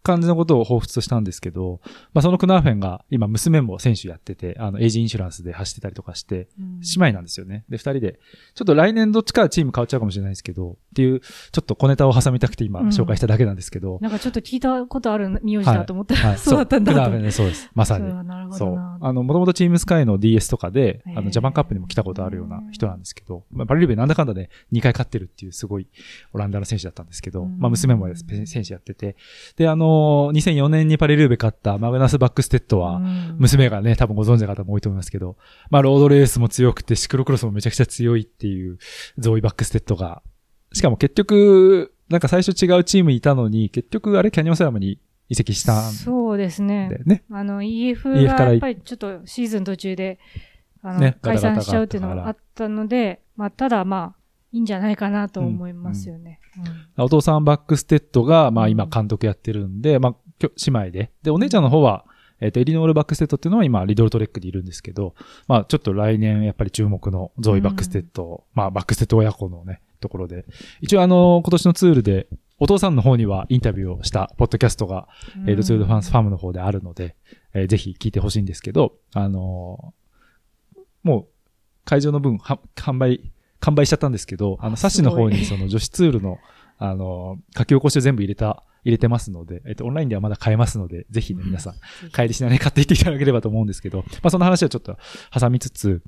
感じのことを彷彿としたんですけど、まあ、そのクナーフェンが今娘も選手やってて、あの、エイジインシュランスで走ってたりとかして、うん。姉妹なんですよね。で、二人で、ちょっと来年どっちかはチーム変わっちゃうかもしれないですけど、っていう、ちょっと小ネタを挟みたくて今うん。紹介しただけなんですけど、なんかちょっと聞いたことある名字だと思ったら、はい。そう。だったんだクナーフェンね、そうです。まさに。そうなるほそう。あの、もともとチームスカイの DS とかで、あの、ジャパンカップにも来たことあるような人なんですけど、まあ、パリルベなんだかんだで2回勝ってるっていうすごいオランダの選手だったんですけど、うん。まあ、娘も選手やってて、で、あの、2004年にパリルーベ勝ったマグナス・バックステッドは、うん。娘がね、多分ご存知の方も多いと思いますけど、まあ、ロードレースも強くて、シクロクロスもめちゃくちゃ強いっていう、ゾーイ・バックステッドが、しかも結局、なんか最初違うチームにいたのに、結局あれ、キャニオンスラムに移籍したんそうですね。ね。あの、EF がやっぱりちょっとシーズン途中で、あの、ね解散しちゃうっていうのがあったので、まあ、ただまあ、いいんじゃないかなと思いますよね。お父さんバックステッドが、まあうん今監督やってるんで、まあ姉妹で。で、お姉ちゃんの方は、えっ、と、エリノール・バックステッドっていうのは今、リドルトレックでいるんですけど、まあちょっと来年やっぱり注目のゾーイ・バックステッド、まあバックステッド親子のね、ところで。一応あの、今年のツールで、お父さんの方にはインタビューをしたポッドキャストが、うんえーと、ツールフランスファムの方であるので、えーぜひ聞いてほしいんですけど、あのーもう、会場の分、は販売、完売しちゃったんですけど、あの、サッシの方にその女子ツールの、あのー書き起こしを全部入れた、入れてますので、えっ、と、オンラインではまだ買えますので、ぜひね、皆さん、帰りしながら買っていっていただければと思うんですけど、まあ、その話はちょっと挟みつつ、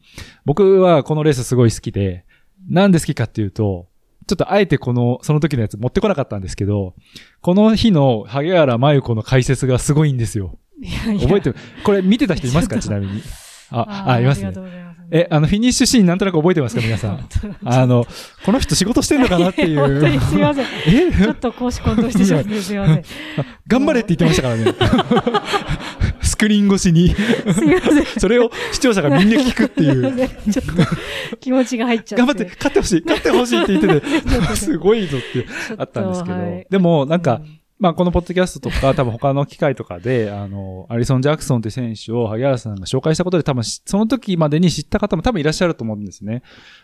僕はこのレースすごい好きで、なんで好きかっていうと、ちょっとあえてこの、その時のやつ持ってこなかったんですけど、この日の萩原真由子の解説がすごいんですよ。いやいや。覚えてる？これ見てた人いますか？ちなみに。あ、ーあ、いますねえ、あの、フィニッシュシーンなんとなく覚えてますか皆さん？あの、この人仕事してんのかなってい本当にう。すいません。え？ちょっと公私混同してしまってすいません。頑張れって言ってましたからね。スクリーン越しに。すいません。それを視聴者がみんな聞くっていう。ちょっと気持ちが入っちゃって。頑張って、勝ってほしい、勝ってほしいって言ってて、すごいぞってあったんですけど。はいでも、なんか、うんまあ、このポッドキャストとか、多分他の機会とかで、あの、アリソン・ジャクソンって選手を萩原さんが紹介したことで、多分し、その時までに知った方も多分いらっしゃると思うんですね。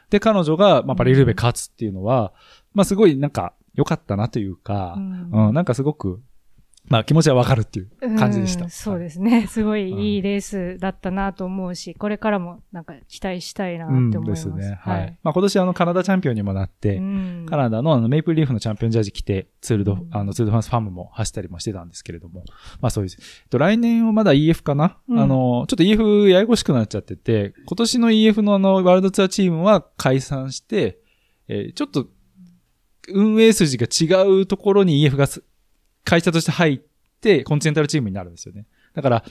で、彼女が、まあ、パリルーベ勝つっていうのは、まあ、すごいなんか、良かったなというか、うんうん、なんかすごく、まあ、気持ちはわかるっていう感じでした。うんそうす。ですね。すごいいいレースだったなと思うし、これからもなんか期待したいなってうん、思います。ですね。はい。まあ、今年あの、カナダチャンピオンにもなって、うんカナダのあのメイプルリーフのチャンピオンジャージ着て、ツールド、うんあの、ツールドファンスファームも走ったりもしてたんですけれども、まあそういう、えっと、来年はまだ EF かな、うんあの、ちょっと EF ややこしくなっちゃってて、今年の EF のあの、ワールドツアーチームは解散して、えーちょっと、運営筋が違うところに EF がす会社として入って、コンチネンタルチームになるんですよね。だから、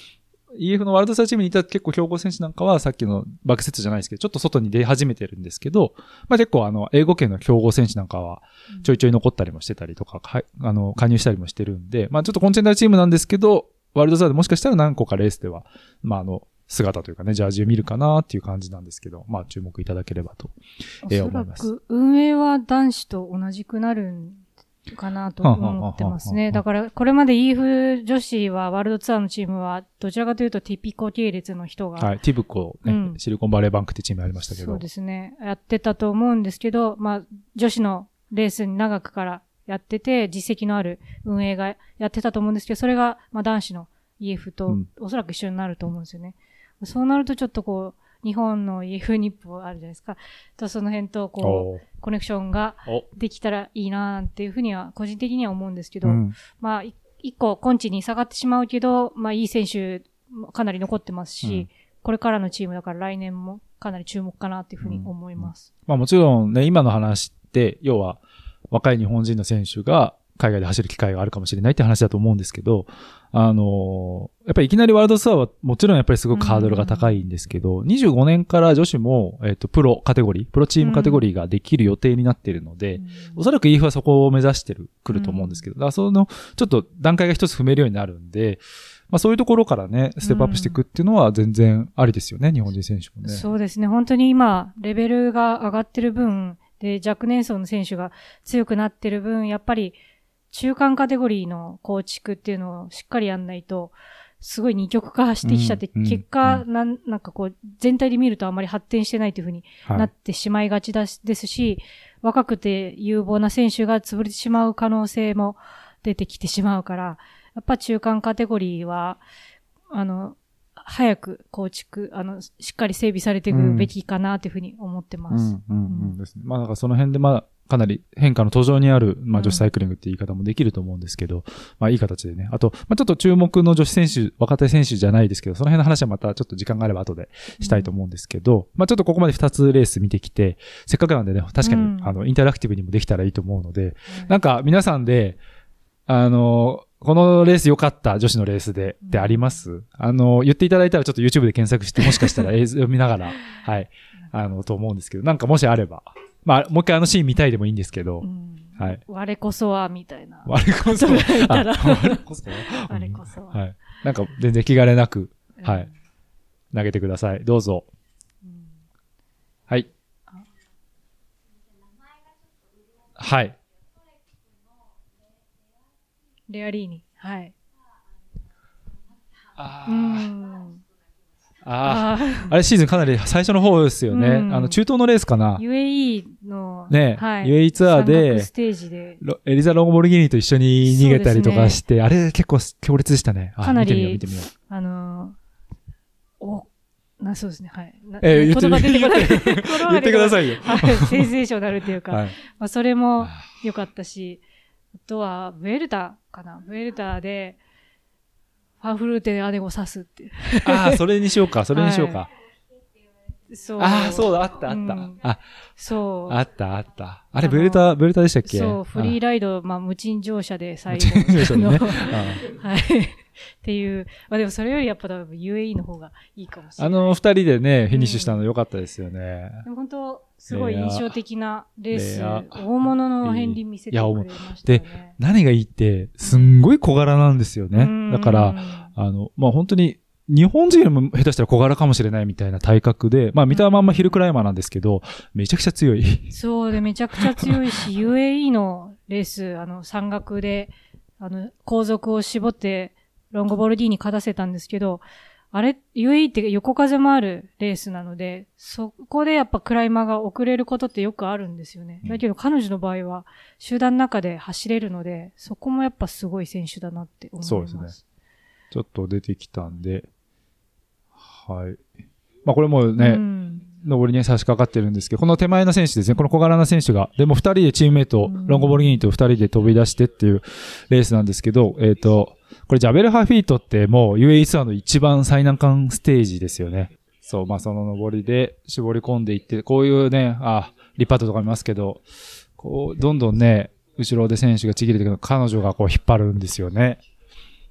EF のワールドツアーチームにいた結構強豪選手なんかは、さっきのバックセットじゃないですけど、ちょっと外に出始めてるんですけど、まあ結構あの、英語圏の強豪選手なんかは、ちょいちょい残ったりもしてたりとか、かあの、加入したりもしてるんで、まあちょっとコンチェンダーチームなんですけど、ワールドツアーでもしかしたら何個かレースでは、まああの、姿というかね、ジャージを見るかなっていう感じなんですけど、まあ注目いただければと、えー思います。く運営は男子と同じくなるんかなと思ってますね。だから、これまで EF 女子はワールドツアーのチームは、どちらかというとティピコ系列の人が、はい、ティブコ、ねうんシリコンバレーバンクってチームありましたけど。そうですね。やってたと思うんですけど、まあ、女子のレースに長くからやってて、実績のある運営がやってたと思うんですけど、それが、まあ男子の EF とうんおそらく一緒になると思うんですよね。そうなるとちょっとこう、日本の EF 日報あるじゃないですか。とその辺とこう、コネクションがお。できたらいいなっていうふうには、個人的には思うんですけど、うん。まあ、い一個、根地に下がってしまうけど、まあ、いい選手、かなり残ってますし、うん。これからのチームだから来年もかなり注目かなっていうふうに思います。まあもちろんね、今の話って、要は若い日本人の選手が海外で走る機会があるかもしれないって話だと思うんですけど、あのーやっぱりいきなりワールドツアーはもちろんやっぱりすごくハードルが高いんですけど、25年から女子も、えっ、と、プロカテゴリー、プロチームカテゴリーができる予定になっているので、おそらく EF はそこを目指してる、来ると思うんですけど、だからその、ちょっと段階が一つ踏めるようになるんで、まあそういうところからね、ステップアップしていくっていうのは全然ありですよね、日本人選手もね。そうですね。本当に今、レベルが上がってる分、で、若年層の選手が強くなってる分、やっぱり中間カテゴリーの構築っていうのをしっかりやんないと、すごい二極化してきちゃって、結果、うなん、なんかこう、全体で見るとあまり発展してないというふうにはいなってしまいがちだしですし、若くて有望な選手が潰れてしまう可能性も出てきてしまうから、やっぱ中間カテゴリーは、あの、早く構築、あの、しっかり整備されていくべきかなというふうに思ってます。うんうんうんですね。まあだからその辺でまあかなり変化の途上にある、まあ女子サイクリングって言い方もできると思うんですけど、まあいい形でね。あと、まあちょっと注目の女子選手、若手選手じゃないですけど、その辺の話はまたちょっと時間があれば後でしたいと思うんですけど、まあちょっとここまで2つレース見てきて、せっかくなんでね、確かに、うん。あの、インタラクティブにもできたらいいと思うので、なんか皆さんで、あの、このレース良かった女子のレースで、ってあります？あの、言っていただいたらちょっと YouTube で検索して、もしかしたら映像を見ながら、はい、あの、と思うんですけど、なんかもしあれば、まあ、もう一回あのシーン見たいでもいいんですけど、うんはい。我こそは、みたいな。我こそ、言ったらあ我こそ、我こそは。はい。なんか全然気兼ねなくうんはい。投げてください。どうぞ。うんはい。はい。レアリーニ。はい。あーうん。あー。ああれシーズンかなり最初の方ですよね。うんあの、中東のレースかなー。UAE の、ねはい。UAE ツアーでステージで、ロエリザ・ロンゴボルギーニと一緒に逃げたりとかして、あれ結構強烈でしたね。あかなり見てみよう、見てみよう。あのー、お、な、そうですね、はい。なえー言って言葉出てこない。言ってくださいよ。い。はい、センセーショナルっていうか、はい。まあ、それも良かったし、あとは、ブエルタかな。ブエルタで、ファンフルーテで姉を刺すって。ああ、それにしようか、それにしようか。そう。ああ、そうだ、あった、あった。うんあ、そう。あった、あった。あれ、ベルタ、ベルタでしたっけ？そう、フリーライド、まあ、無賃乗車で最後。無賃乗車でね はい。っていう。まあでもそれよりやっぱ多分 UAE の方がいいかもしれない。あの二人でね、フィニッシュしたの良かったですよね。でも本当、すごい印象的なレース、大物の片鱗見せてくれましたよね。何がいいって、すんごい小柄なんですよねうん。だから、、あの、まあ、本当に、日本人よりも下手したら小柄かもしれないみたいな体格で、まあ見たまんまヒルクライマーなんですけど、めちゃくちゃ強い。そうで、めちゃくちゃ強いし、UAE のレース、あの、山岳で、あの、後続を絞って、ロンゴボルディーに勝たせたんですけど、あれ、UAE って横風もあるレースなので、そこでやっぱクライマーが遅れることってよくあるんですよね。うんだけど彼女の場合は、集団の中で走れるので、そこもやっぱすごい選手だなって思います。そうですねちょっと出てきたんで、はい。まあこれもうね、うん上りに差し掛かってるんですけど、この手前の選手ですね、この小柄な選手が、でも二人でチームメイト、うんロンゴボルギーニと二人で飛び出してっていうレースなんですけど、えっ、と、これジャベルハフィートってもう UAE ツアーの一番最難関ステージですよね。そう、まあその上りで絞り込んでいって、こういうね、あ、リパートとか見ますけど、こう、どんどんね、後ろで選手がちぎれてくる彼女がこう引っ張るんですよね。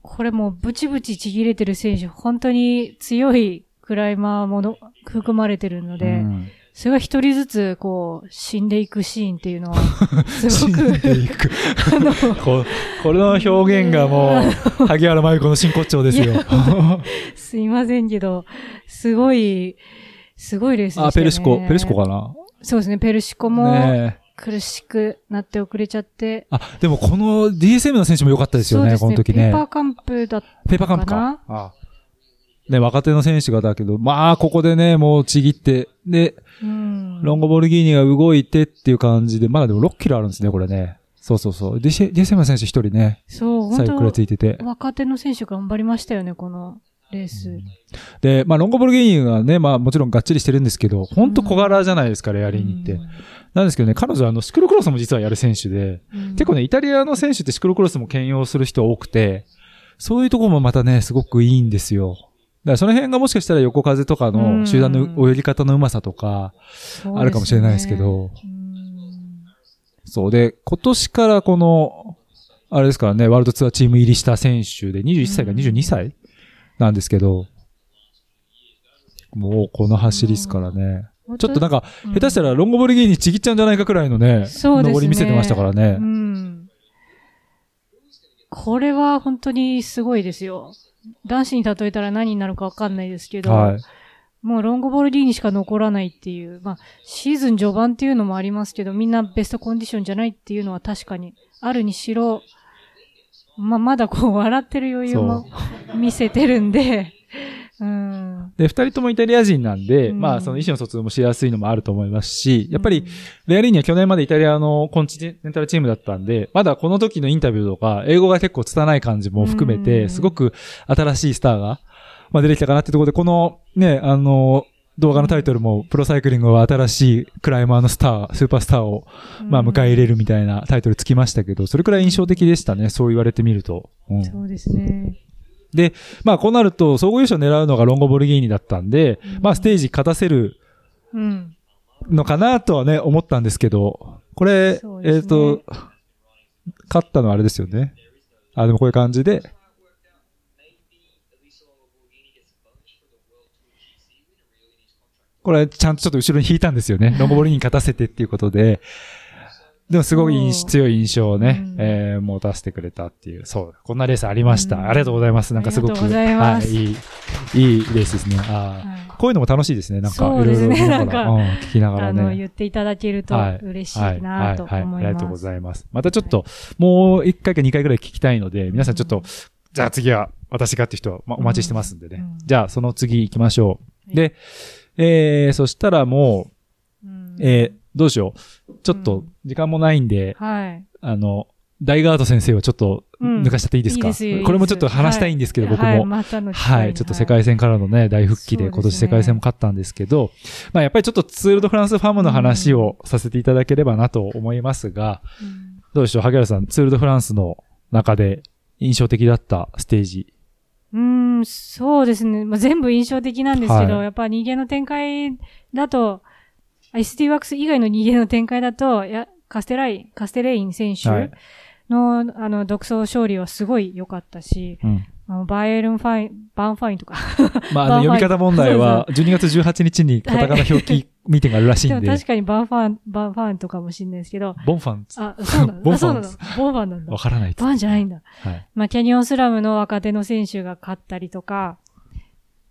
これもうブチブチちぎれてる選手、本当に強いクライマーもの含まれてるので、うんそれが一人ずつ、こう、死んでいくシーンっていうのは、すごく、死んでいくあの、ここれの表現がもう、萩原真由子の真骨頂ですよ。すいませんけど、すごい、すごいレースでしたね。あ、ペルシコ、ペルシコかな？そうですね、ペルシコも苦しくなって遅れちゃって。あ、でもこの DSM の選手も良かったですよね、そうですこの時ねペーパ。ーカンプだっペーパーカンプかなか。あね、若手の選手がだけど、まあ、ここでね、もうちぎって、で、うん。ロンゴボルギーニが動いてっていう感じで、まだでも6キロあるんですね、これね。そうそうそう。ディシディセムの選手一人ね、そう、最後くらい本ついてて当。若手の選手頑張りましたよね、このレース。で、まあ、ロンゴボルギーニがね、まあ、もちろんがっちりしてるんですけど、ほんと小柄じゃないですか、レアリーニって。なんですけどね、彼女はあの、シクロクロスも実はやる選手で、うん結構ね、イタリアの選手ってシクロクロスも兼用する人多くて、そういうところもまたね、すごくいいんですよ。らその辺がもしかしたら横風とかの集団の泳ぎ方のうまさとか、あるかもしれないですけどうんそうで、今年からこの、あれですからね、ワールドツアーチーム入りした選手で21歳か22歳？なんですけど、もうこの走りですからね。ちょっとなんか、うん下手したらロンゴボルギーニちぎっちゃうんじゃないかくらいのね、そうですね。登り見せてましたからねう。ん。これは本当にすごいですよ。男子に例えたら何になるかわかんないですけど、はい。もうロンゴボルディにしか残らないっていう、まあ、シーズン序盤っていうのもありますけど、みんなベストコンディションじゃないっていうのは確かにあるにしろ、まあ、まだこう笑ってる余裕も見せてるんで、うん。で、二人ともイタリア人なんで、うんまあ、その意思の疎通もしやすいのもあると思いますし、やっぱり、レアリーニは去年までイタリアのコンチネンタルチームだったんで、まだこの時のインタビューとか、英語が結構拙い感じも含めうて、んすごく新しいスターが、まあ、出てきたかなってところで、このね、あの、動画のタイトルも、プロサイクリングは新しいクライマーのスター、スーパースターを、まあ、迎え入れるみたいなタイトルつきましたけど、それくらい印象的でしたね、そう言われてみると。うんそうですね。で、まあ、こうなると、総合優勝狙うのがロンゴボルギーニだったんで、うんまあ、ステージ勝たせるうん。のかなとはね、思ったんですけど、これ、えっ、そうですねと、勝ったのはあれですよね。あ、でもこういう感じで、これ、ちゃんとちょっと後ろに引いたんですよね。ロンゴボルギーニ勝たせてっていうことで、でもすごい強い印象をね、うんえー、持たせてくれたっていう、そう、こんなレースありました。うんありがとうございます。なんかすごく、はい、いい、いいレースですね。あーはいこういうのも楽しいですね。なんか、いろいろ見なんかうん、聞きながらあの、ね。言っていただけるとはい嬉しいなと思います。はい、ありがとうございます。またちょっと、もう一回か二回ぐらい聞きたいので、皆さんちょっと、じゃあ次は私がって人は、ま、お待ちしてますんでね。うんじゃあ、その次行きましょう。はいで、えー、そしたらもうんう、えー、どうしよう。ちょっと、時間もないんで、はい。あの、ダイガード先生をちょっとうん抜かしちゃっていいですか、いいですよいすこれもちょっと話したいんですけど、僕も。はい、またはい。ちょっと世界戦からのね、大復帰で、今年世界戦も勝ったんですけど、まあやっぱりちょっとツールドフランスファームの話をさせていただければなと思いますが、うんどうでしょう、萩原さん、ツールドフランスの中で印象的だったステージ。うーん、そうですね。まあ、全部印象的なんですけど、はいやっぱ逃げの展開だと、ST ワークス以外の逃げの展開だと、や、カステライン、カステレイン選手はい。の、あの、独走勝利はすごい良かったし、うん。あのバイエルンファイン、バーンファインとか。まあ、あの、読み方問題は、12月18日にカタカナ表記ミーティングがあるらしいんで、でも確かにバーンファン、バーンファンとかもしれないですけど、ボンファン、あ、そうなの？ボンあ、ファンボンファンなんだ。わ。からないバーンじゃないんだ。はい。まあ、キャニオンスラムの若手の選手が勝ったりとか、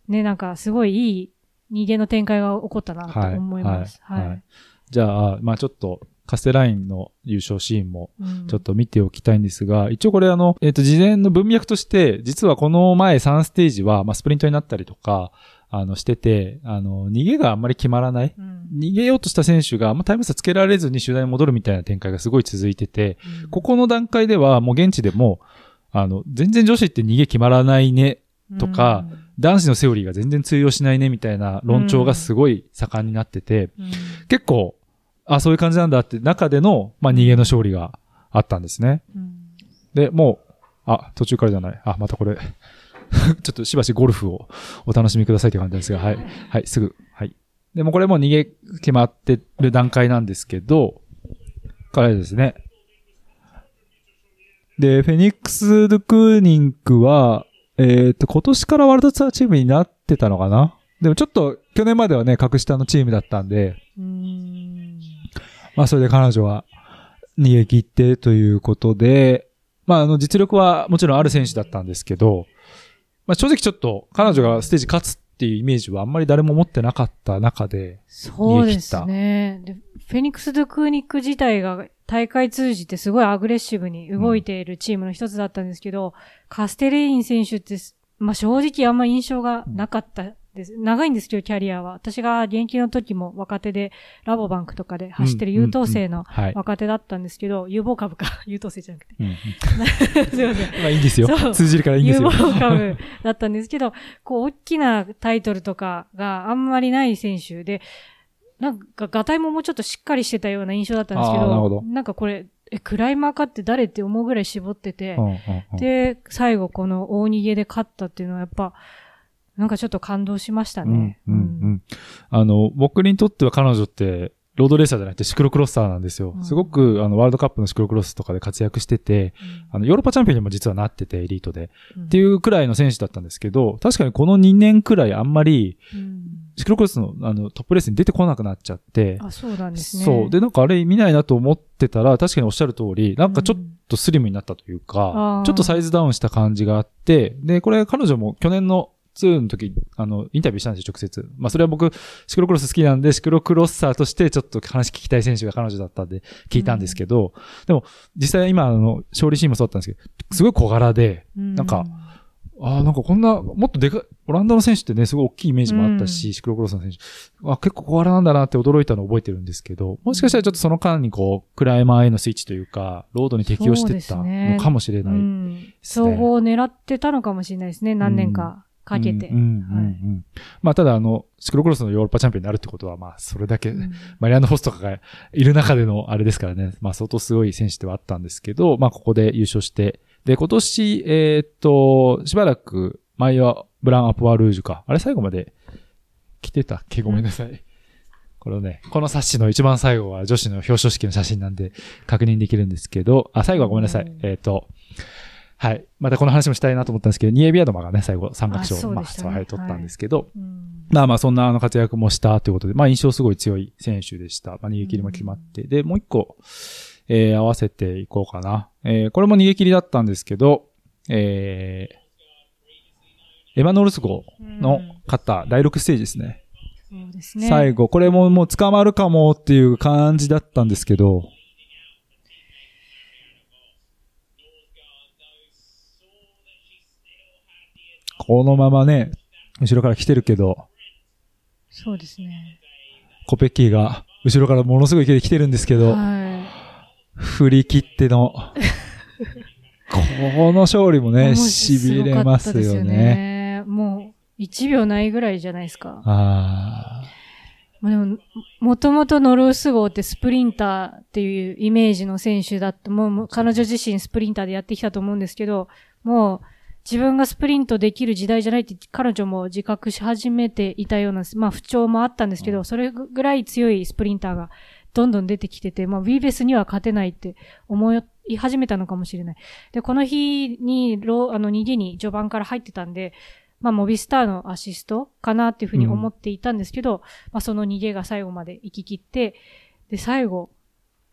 ね、なんかすごいいい逃げの展開が起こったなと思います。はい。はい。はいじゃあ、まあちょっと、カステラインの優勝シーンもうんちょっと見ておきたいんですが、一応これあの、えっ、と、事前の文脈として、実はこの前3ステージは、まあスプリントになったりとか、あの、してて、あの、逃げがあんまり決まらない。うん逃げようとした選手が、まあ、タイム差つけられずに集団に戻るみたいな展開がすごい続いてて、ここの段階ではもう現地でも、あの、全然女子って逃げ決まらないね、とか、男子のセオリーが全然通用しないねみたいな論調がすごい盛んになってて、うん結構、あ、そういう感じなんだって中での、まあ、逃げの勝利があったんですね。うんで、もう、あ、途中からじゃない。あ、またこれ。ちょっとしばしゴルフをお楽しみくださいって感じですが、はい。はい、すぐ。はい。でもこれもう逃げ決まってる段階なんですけど、からですね。で、フェニックス・ドゥ・クーニンクは、えっ、と、今年からワールドツアーチームになってたのかな？でもちょっと、去年まではね、格下のチームだったんで。まあ、それで彼女は逃げ切ってということで、まあ、あの、実力はもちろんある選手だったんですけど、まあ、正直ちょっと彼女がステージ勝つっていうイメージはあんまり誰も持ってなかった中で、そうですね。で、フェニックス・ドゥ・クーニック自体が大会通じてすごいアグレッシブに動いているチームの一つだったんですけど、カステレイン選手ってす、まあ正直あんま印象がなかったです。長いんですけど、キャリアは。私が現役の時も若手で、ラボバンクとかで走ってる優等生のはい。若手だったんですけど、有望株か、優等生じゃなくて。うんうん すいません。まあいいんですよ通じるからいいんですよ。有望株だったんですけど、こう、大きなタイトルとかがあんまりない選手で、なんか、ガタイももうちょっとしっかりしてたような印象だったんですけど、などなんかこれ、え、クライマーかって誰って思うぐらい絞っててう、んうんうんで、最後この大逃げで勝ったっていうのはやっぱ、なんかちょっと感動しましたね。うんうんうんあの、僕にとっては彼女って、ロードレーサーじゃなくてシクロクロッサーなんですよ。うんすごく、あの、ワールドカップのシクロクロスとかで活躍してて、あの、ヨーロッパチャンピオンにも実はなってて、エリートで。うんっていうくらいの選手だったんですけど、確かにこの2年くらいあんまり、うんシクロクロスのあのトップレースに出てこなくなっちゃって、あ、そうなんですね。そう。で、なんかあれ見ないなと思ってたら、確かにおっしゃる通り、なんかちょっとスリムになったというあかー、ちょっとサイズダウンした感じがあって、で、これ彼女も去年の2の時、あの、インタビューしたんですよ、直接。まあ、それは僕、シクロクロス好きなんで、シクロクロッサーとしてちょっと話聞きたい選手が彼女だったんで、聞いたんですけど、でも、実際今、あの、勝利シーンもそうだったんですけど、すごい小柄で、うん、なんかああ、なんかこんな、もっとでかい、オランダの選手ってね、すごい大きいイメージもあったし、うんシクロクロスの選手。あ、結構小柄なんだなって驚いたのを覚えてるんですけど、もしかしたらちょっとその間にこう、クライマーへのスイッチというか、ロードに適応してったのかもしれない。うん。総合を狙ってたのかもしれないですね。何年かかけて。まあ、ただあの、シクロクロスのヨーロッパチャンピオンになるってことは、まあ、それだけ、うんマリアンド・フォスとかがいる中でのあれですからね。まあ相当すごい選手ではあったんですけど、まあここで優勝して。で、今年、えーっと、しばらく前はブラン・アポワルージュか。あれ最後まで来てたっけごめんなさい。これをね、この冊子の一番最後は女子の表彰式の写真なんで確認できるんですけど、あ、最後はごめんなさい。うんえーっと、はい。またこの話もしたいなと思ったんですけど、ニエビアドマがね、最後三角あ賞を、ねそうはい、取ったんですけど、うんまあまあそんなあの活躍もしたということで、まあ印象すごい強い選手でした。まあ逃げ切りも決まって。で、もう一個、えー合わせていこうかな。えーこれも逃げ切りだったんですけど、えーエマノルス号の勝った第6ステージですね。そうですね。最後、これももう捕まるかもっていう感じだったんですけど、このままね、後ろから来てるけど、そうですね。コペッキーが後ろからものすごい勢いで来てるんですけど、は振り切っての、この勝利もい。ね、痺れますよごかったですね。もう、1秒ないぐらいじゃないですか。あまあでも、もともとノルス号ってスプリンターっていうイメージの選手だって、もうもう彼女自身スプリンターでやってきたと思うんですけど、もう自分がスプリントできる時代じゃないって彼女も自覚し始めていたような、まあ不調もあったんですけど、それぐらい強いスプリンターがどんどん出てきてて、まあウィーベスには勝てないって思い始めたのかもしれない。で、この日にロー、あの逃げに序盤から入ってたんで、まあ、モビスターのアシストかなっていうふうに思っていたんですけど、まあ、その逃げが最後まで行き切って、で、最後、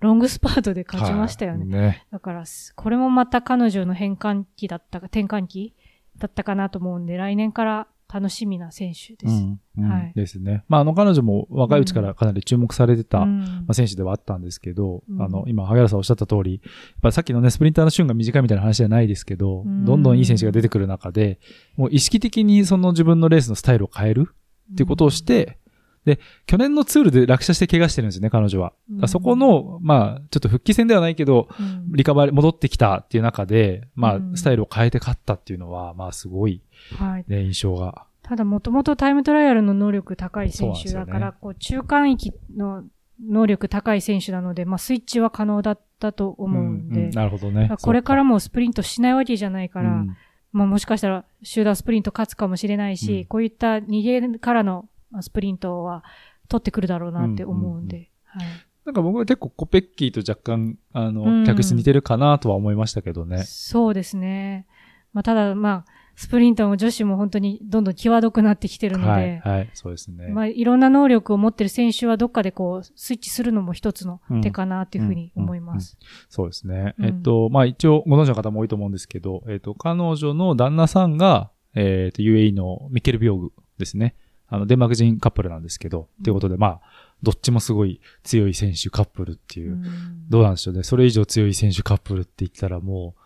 ロングスパートであ。勝ちましたよね。はいね。だから、すこれもまた彼女の変換期だったか、転換期だったかなと思うんで、来年から楽しみな選手です。うんうんはいですね。まあ、あの、彼女も若いうちからかなり注目されてた、うんまあ、選手ではあったんですけど、うんあの、今、萩原さんおっしゃった通り、やっぱさっきのね、スプリンターの旬が短いみたいな話じゃないですけど、うんどんどんいい選手が出てくる中で、もう意識的にその自分のレースのスタイルを変えるっていうことをして、で、去年のツールで落車して怪我してるんですよね、彼女は。そこの、まあ、ちょっと復帰戦ではないけど、うん。リカバリー、戻ってきたっていう中で、まあう、ん。スタイルを変えて勝ったっていうのは、まあ、すごい、はい。ね、印象が。ただ、もともとタイムトライアルの能力高い選手だから、こう、中間域の能力高い選手なので、まあ、スイッチは可能だったと思うんで、うんなるほどね。これからももスプリントしないわけじゃないから、まあもしかしたら集団スプリント勝つかもしれないし、うん。こういった逃げからのまあスプリントは取ってくるだろうなって思うんで。はい。なんか僕は結構コペッキーと若干、あの、うん客室似てるかなとは思いましたけどね。そうですね。まあ、ただ、まあ、スプリンターも女子も本当にどんどん際どくなってきてるので、はい、はい、そうですね。まあ、いろんな能力を持ってる選手はどっかでこう、スイッチするのも一つの手かなっていうふうに思います。そうですね。うんえっと、まあ一応ご存知の方も多いと思うんですけど、えっと、彼女の旦那さんが、えっと、UAE のミケル・ビョーグですね。あの、デンマーク人カップルなんですけど、ということで、まあ、どっちもすごい強い選手カップルっていう、うんどうなんでしょうね。それ以上強い選手カップルって言ったらもう、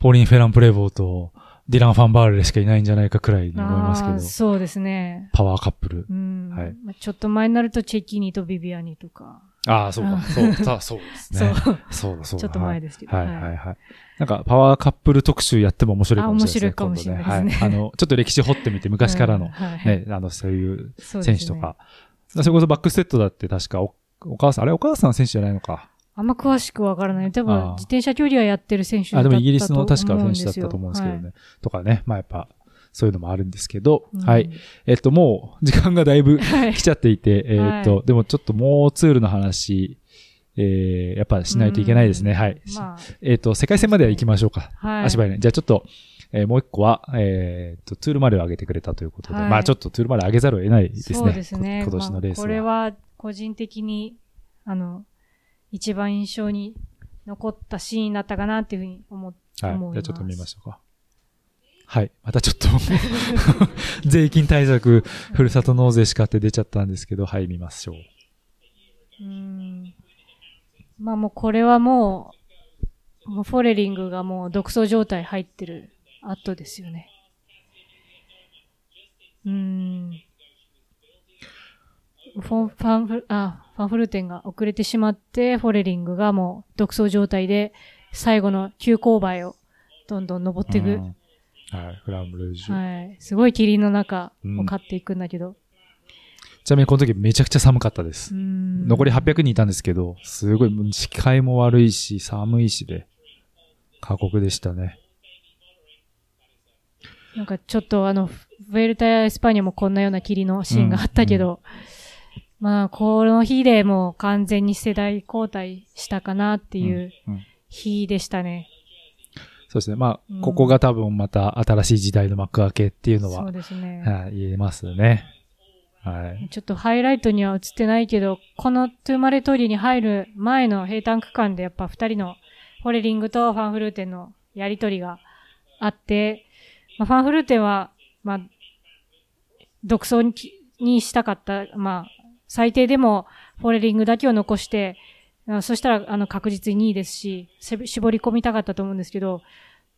ポーリン・フェラン・プレボーとディラン・ファンバーレルしかいないんじゃないかくらいに思いますけど、そうですね。パワーカップル。うんはいまあ、ちょっと前になるとチェキニとビビアニとか。ああ、そうか。あそう、さそうですそうね。。そうだ、そうだ。ちょっと前ですけどはい、は、はいいはい。なんか、パワーカップル特集やっても面白いかもしれないですね。あ面白いかもしれないですね。あの、ちょっと歴史掘ってみて、昔からのね、あの、そういう選手とか。それこそバックステッドだって確かお、お母さん、あれお母さん選手じゃないのか。あんま詳しくわからない。多分自転車距離はやってる選手だあ、ったとでもイギリスの確か思うん選手だったと思うんですけどね。はいとかね。まあやっぱ、そういうのもあるんですけど、うんはい。えっと、もう、時間がだいぶはい来ちゃっていて、えーっと、はでもちょっともうツールの話、えー、やっぱしないといけないですね。うんはい。まえっと、世界戦までは行きましょうか。あ、はい。足早いね。じゃあちょっと、えーもう一個は、えーっと、ツールまでを上げてくれたということで、はいまあちょっとツールまで上げざるを得ないですね。そうですね。こ今年のレースは。まあこれは個人的に、あの、一番印象に残ったシーンだったかなっていうふうに思っはい。思いますじゃあちょっと見ましょうか。はい。またちょっと、税金対策、ふるさと納税しかって出ちゃったんですけど、はい、見ましょう。うん。まあもうこれはもう、もうフォレリングがもう独走状態入ってる後ですよね。うん。フォン、ファンフル、あ、ファンフルテンが遅れてしまって、フォレリングがもう独走状態で、最後の急勾配をどんどん登っていく。うんはい、フランブルージュ。はい。すごい霧の中うんを買っていくんだけど。ちなみにこの時めちゃくちゃ寒かったです。うん残り800人いたんですけど、すごい、視界も悪いし、寒いしで、過酷でしたね。なんかちょっとあの、フェルタやエスパニアもこんなような霧のシーンがあったけど、まあ、この日でもう完全に世代交代したかなっていううんうん日でしたね。そうですね。まあ、うんここが多分また新しい時代の幕開けっていうのは、そうですね。はい、言えますね。はい。ちょっとハイライトには映ってないけど、このトゥーマレトリーに入る前の平坦区間でやっぱ二人のフォレリングとファンフルーテンのやりとりがあって、まあ、ファンフルーテンは、まあ、独走ににしたかった、まあ、最低でもフォレリングだけを残して、あそしたらあの確実に2位ですし、せ絞り込みたかったと思うんですけど、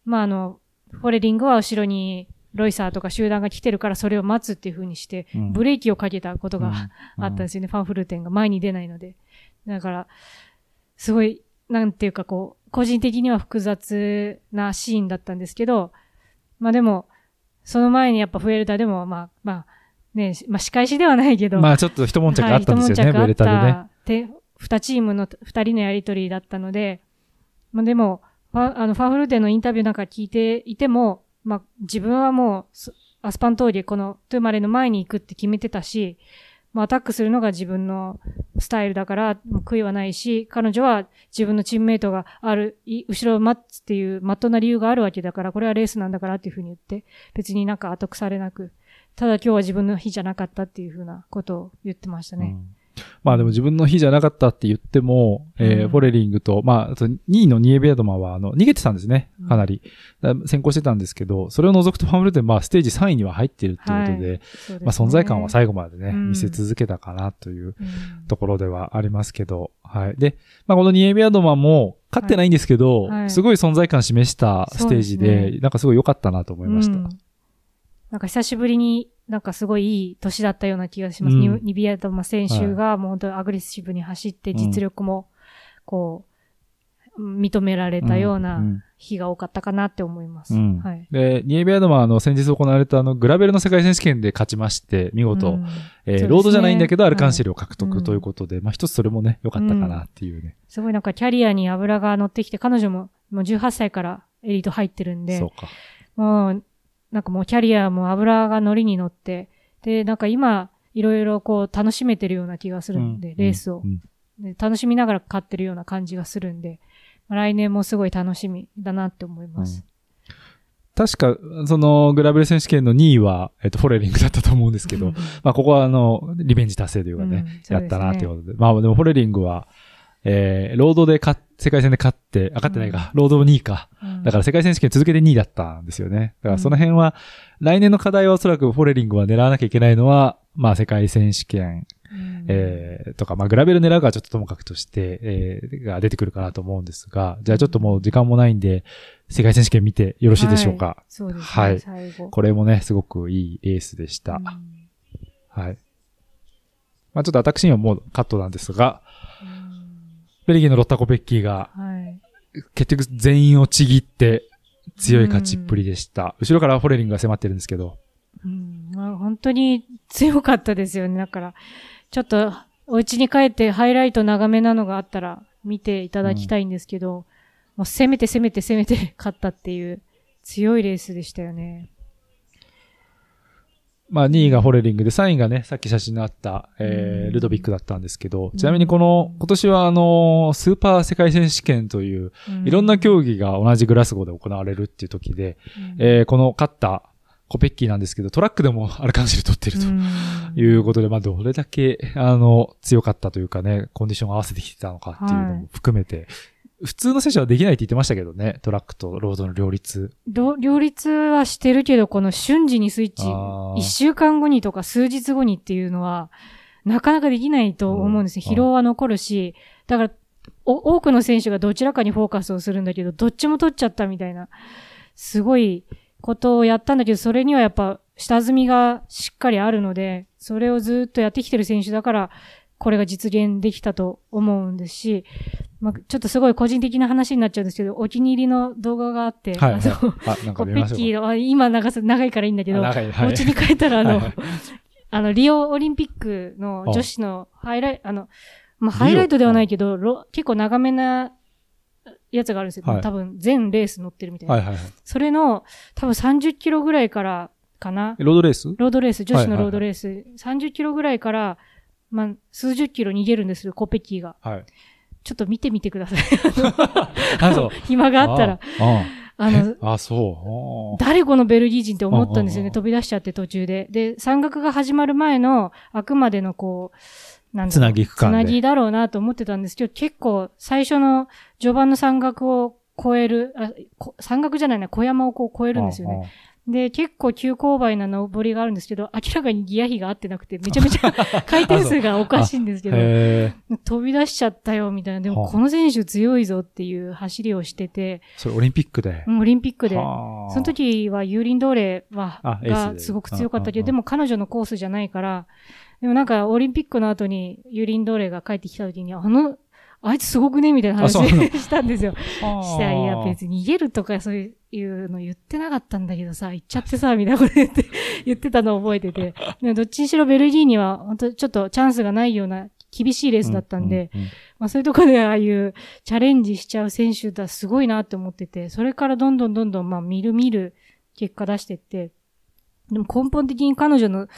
まああの、フォレリングは後ろにロイサーとか集団が来てるからそれを待つっていう風にして、うんブレーキをかけたことが、うんあったんですよね、ファンフルーテンが前に出ないので。だから、すごい、なんていうかこう、個人的には複雑なシーンだったんですけど、まあでも、その前にやっぱフエルタでも、まあ、まあ、ね、まあ仕返しではないけど、まあちょっと一悶着あったんですよね、はいベレタでね。一悶着あったで、二チームの二人のやりとりだったので、まあでも、ファあのファンフルーテのインタビューなんか聞いていても、まあ自分はもう、アスパン通りこのトゥーマレの前に行くって決めてたし、まあアタックするのが自分のスタイルだから、もう悔いはないし、彼女は自分のチームメイトがある、後ろを待つっていうまっとうな理由があるわけだから、これはレースなんだからっていうふうに言って、別になんか後腐れなく、ただ今日は自分の日じゃなかったっていうふうなことを言ってましたね。うんまあでも自分の日じゃなかったって言っても、えーうんフォレリングと、まあ、あと2位のニエベアドマは、あの、逃げてたんですね。かなり。だ先行してたんですけど、それを除くとファンフルテン、まあ、ステージ3位には入っているっていうことで、そうですねまあ、存在感は最後までね、うん見せ続けたかなといううんところではありますけど、はい。で、まあ、このニエベアドマも、勝ってないんですけど、はいはいすごい存在感示したステージで、ですねなんかすごい良かったなと思いました。うんなんか久しぶりになんかすごいいい年だったような気がします。うんニニビアトマ選手がもう本当にアグレッシブに走って実力もこう、認められたよううんうなん日が多かったかなって思います。うんはい。で、ニエベアドマはあの、先日行われたあの、グラベルの世界選手権で勝ちまして、見事、うんえーねロードじゃないんだけど、アルカンシェル。ルを獲得ということで、まあ一つそれもね、良かったかなっていうね。すごいなんかキャリアに油が乗ってきて、彼女ももう18歳からエリート入ってるんでそう、か。もう、なんかもうキャリアも油が乗りに乗って、で、なんか今、いろいろこう楽しめてるような気がするんで、レースをうん。で楽しみながら勝ってるような感じがするんで、まあ来年もすごい楽しみだなって思います。確か、その、グラベル選手権の2位は、えっと、フォレリングだったと思うんですけど、まあ、ここはあの、リベンジ達成というかね、うんねやったなということで。まあ、でもフォレリングは、えー、ロードで勝っ世界戦で勝って、あ、勝ってないか、ロード2位か。うんだから世界選手権続けて2位だったんですよね。だからその辺は、来年の課題はおそらくフォレリングは狙わなきゃいけないのは、まあ世界選手権、うんえー、とか、まあグラベル狙うかはちょっとともかくとして、えー、が出てくるかなと思うんですが、じゃあちょっともう時間もないんで、世界選手権見てよろしいでしょうか。はいそうですね、はい最後。これもね、すごくいいレースでした。うんはい。まあちょっと私にはもうカットなんですが、うんベルギーのロッタ・コペッキーがはい。結局全員をちぎって強い勝ちっぷりでした。後ろからフォレリングが迫ってるんですけど、うんまあ、本当に強かったですよね。だから、ちょっと、お家に帰ってハイライト長めなのがあったら見ていただきたいんですけど、もう攻めて攻めて攻めて勝ったっていう強いレースでしたよね。まあ2位がフォレリングで3位がね、さっき写真のあった、えー、うん。ルドビックだったんですけど、ちなみにこの、今年はあの、スーパー世界選手権という、いろんな競技が同じグラスゴーで行われるっていう時で、技えー、この勝ったコペッキーなんですけど、トラックでもアルカンシル取ってるということで、まあどれだけ、あの、強かったというかね、コンディションを合わせてきてたのかっていうのも含めて、普通の選手はできないって言ってましたけどね、トラックとロードの両立。ど両立はしてるけど、この瞬時にスイッチあ、ー一週間後にとか数日後にっていうのは、なかなかできないと思うんですよ。うん疲労は残るし、だから、お多くの選手がどちらかにフォーカスをするんだけど、どっちも取っちゃったみたいな、すごいことをやったんだけど、それにはやっぱ下積みがしっかりあるので、それをずっとやってきてる選手だから、これが実現できたと思うんですし、まあ、ちょっとすごい個人的な話になっちゃうんですけど、お気に入りの動画があって、はい、はい。あのあ、なんかコペ。ッキーの、あ今長さ、長いからいいんだけど、はいお家に帰ったらあの、はいはい あの、リオオリンピックの女子のハイライト、あの、まあ、ハイライトではないけど、ロ結構長めなやつがあるんですよ。はい多分、全レース乗ってるみたいな。はいはいはい。それの、多分30キロぐらいからかな。ロードレース？ロードレース、女子のはいはいはいロードレース、30キロぐらいから、まあ、数十キロ逃げるんですよ、コペッキーが。はい。ちょっと見てみてください。あ、そう。暇があったら。ああの、あ、あそう。誰このベルギー人って思ったんですよね。飛び出しちゃって途中で。で、山岳が始まる前の、あくまでのこう、なんつなぎ区間でつなぎだろうなと思ってたんですけど、結構最初の序盤の山岳を越える、あこ山岳じゃないな、小山をこう越えるんですよね。で、結構急勾配な登りがあるんですけど、明らかにギア比が合ってなくて、めちゃめちゃ 回転数がおかしいんですけど。飛び出しちゃったよ、みたいな。でも、はあこの選手強いぞっていう走りをしてて、それオリンピックで？うんオリンピックで。はあその時はユーリンドーレは、がですごく強かったけど、でも彼女のコースじゃないから、でもなんかオリンピックの後にユーリンドーレが帰ってきた時に、あの、あいつすごくねみたいな話 したんですよ。したら、いや別に。に逃げるとかそういうの言ってなかったんだけどさ、言っちゃってさ、みたいなこと言って、言ってたのを覚えてて。どっちにしろベルギーには、本当ちょっとチャンスがないような厳しいレースだったんで、うううんまあそういうところでああいうチャレンジしちゃう選手だ、すごいなって思ってて、それからどんどんどんどんまあ見る見る結果出してって、でも根本的に彼女の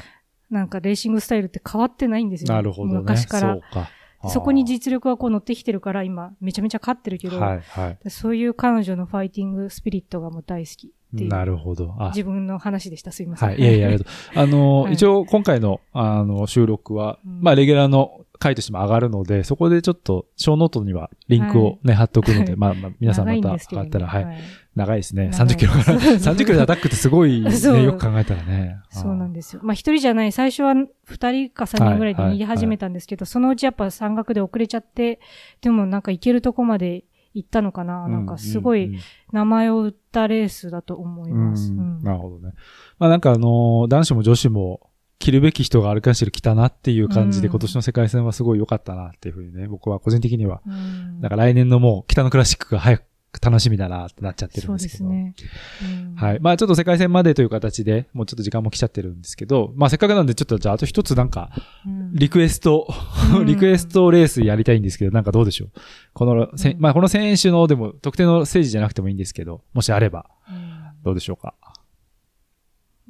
なんかレーシングスタイルって変わってないんですよ、なるほどね。昔からそう。か。そこに実力はこう乗ってきてるから今めちゃめちゃ勝ってるけど、はいはい。そういう彼女のファイティングスピリットがもう大好きっていう。なるほど。あ、自分の話でした。すいません。はい。いやいや、ありがとう。あの、はい一応今回の、あの、収録は、うんまあ、レギュラーの回としても上がるので、そこでちょっと、ショーノートにはリンクをね、貼っておくので、はいまあ、まあ、皆さんまた上がったら、はい。はい長いですね。長い30キロから、そうそう30キロでアタックってすごいね、そうよく考えたらね。そうなんでですよ。まあ一人じゃない、最初は二人か三人ぐらいで逃げ始めたんですけど、そのうちやっぱ山岳で遅れちゃって、でもなんか行けるとこまで行ったのかな。なんかすごい名前を売ったレースだと思います。うんうんなるほどね。まあなんかあのー男子も女子も、着るべき人がアルカンシル来たなっていう感じで、うん。今年の世界戦はすごい良かったなっていうふうにね、僕は個人的には、うん。なんか来年のもう北のクラシックが早く楽しみだなってなっちゃってるそうんでけど。ですすね。うん。はい。まあちょっと世界戦までという形で、もうちょっと時間も来ちゃってるんですけど、まあせっかくなんでちょっとじゃああと一つなんか、うん。リクエスト、うん。リクエストレースやりたいんですけど、なんかどうでしょう？この、せうん。まあこの選手のでも特定のステージじゃなくてもいいんですけど、もしあればうん。どうでしょうか？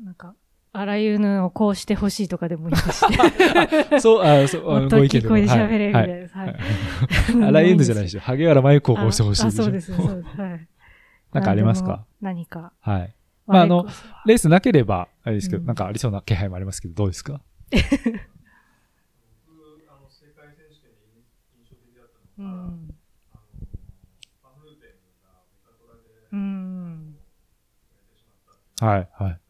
なんか、あらゆるのをこうしてほしいとかでもいいですし。そう、あ、そう、あもっと大きい声で喋れるみたいはいです。はい。はい。あらゆるじゃないでしょ。萩原麻由子をこうしてほしいあ。そうです、そうです。はい。なんかありますか？何か。はい。まああのレースなければ、あれですけど、うんなんかありそうな気配もありますけど、どうですか？うん。うん。はい、はい。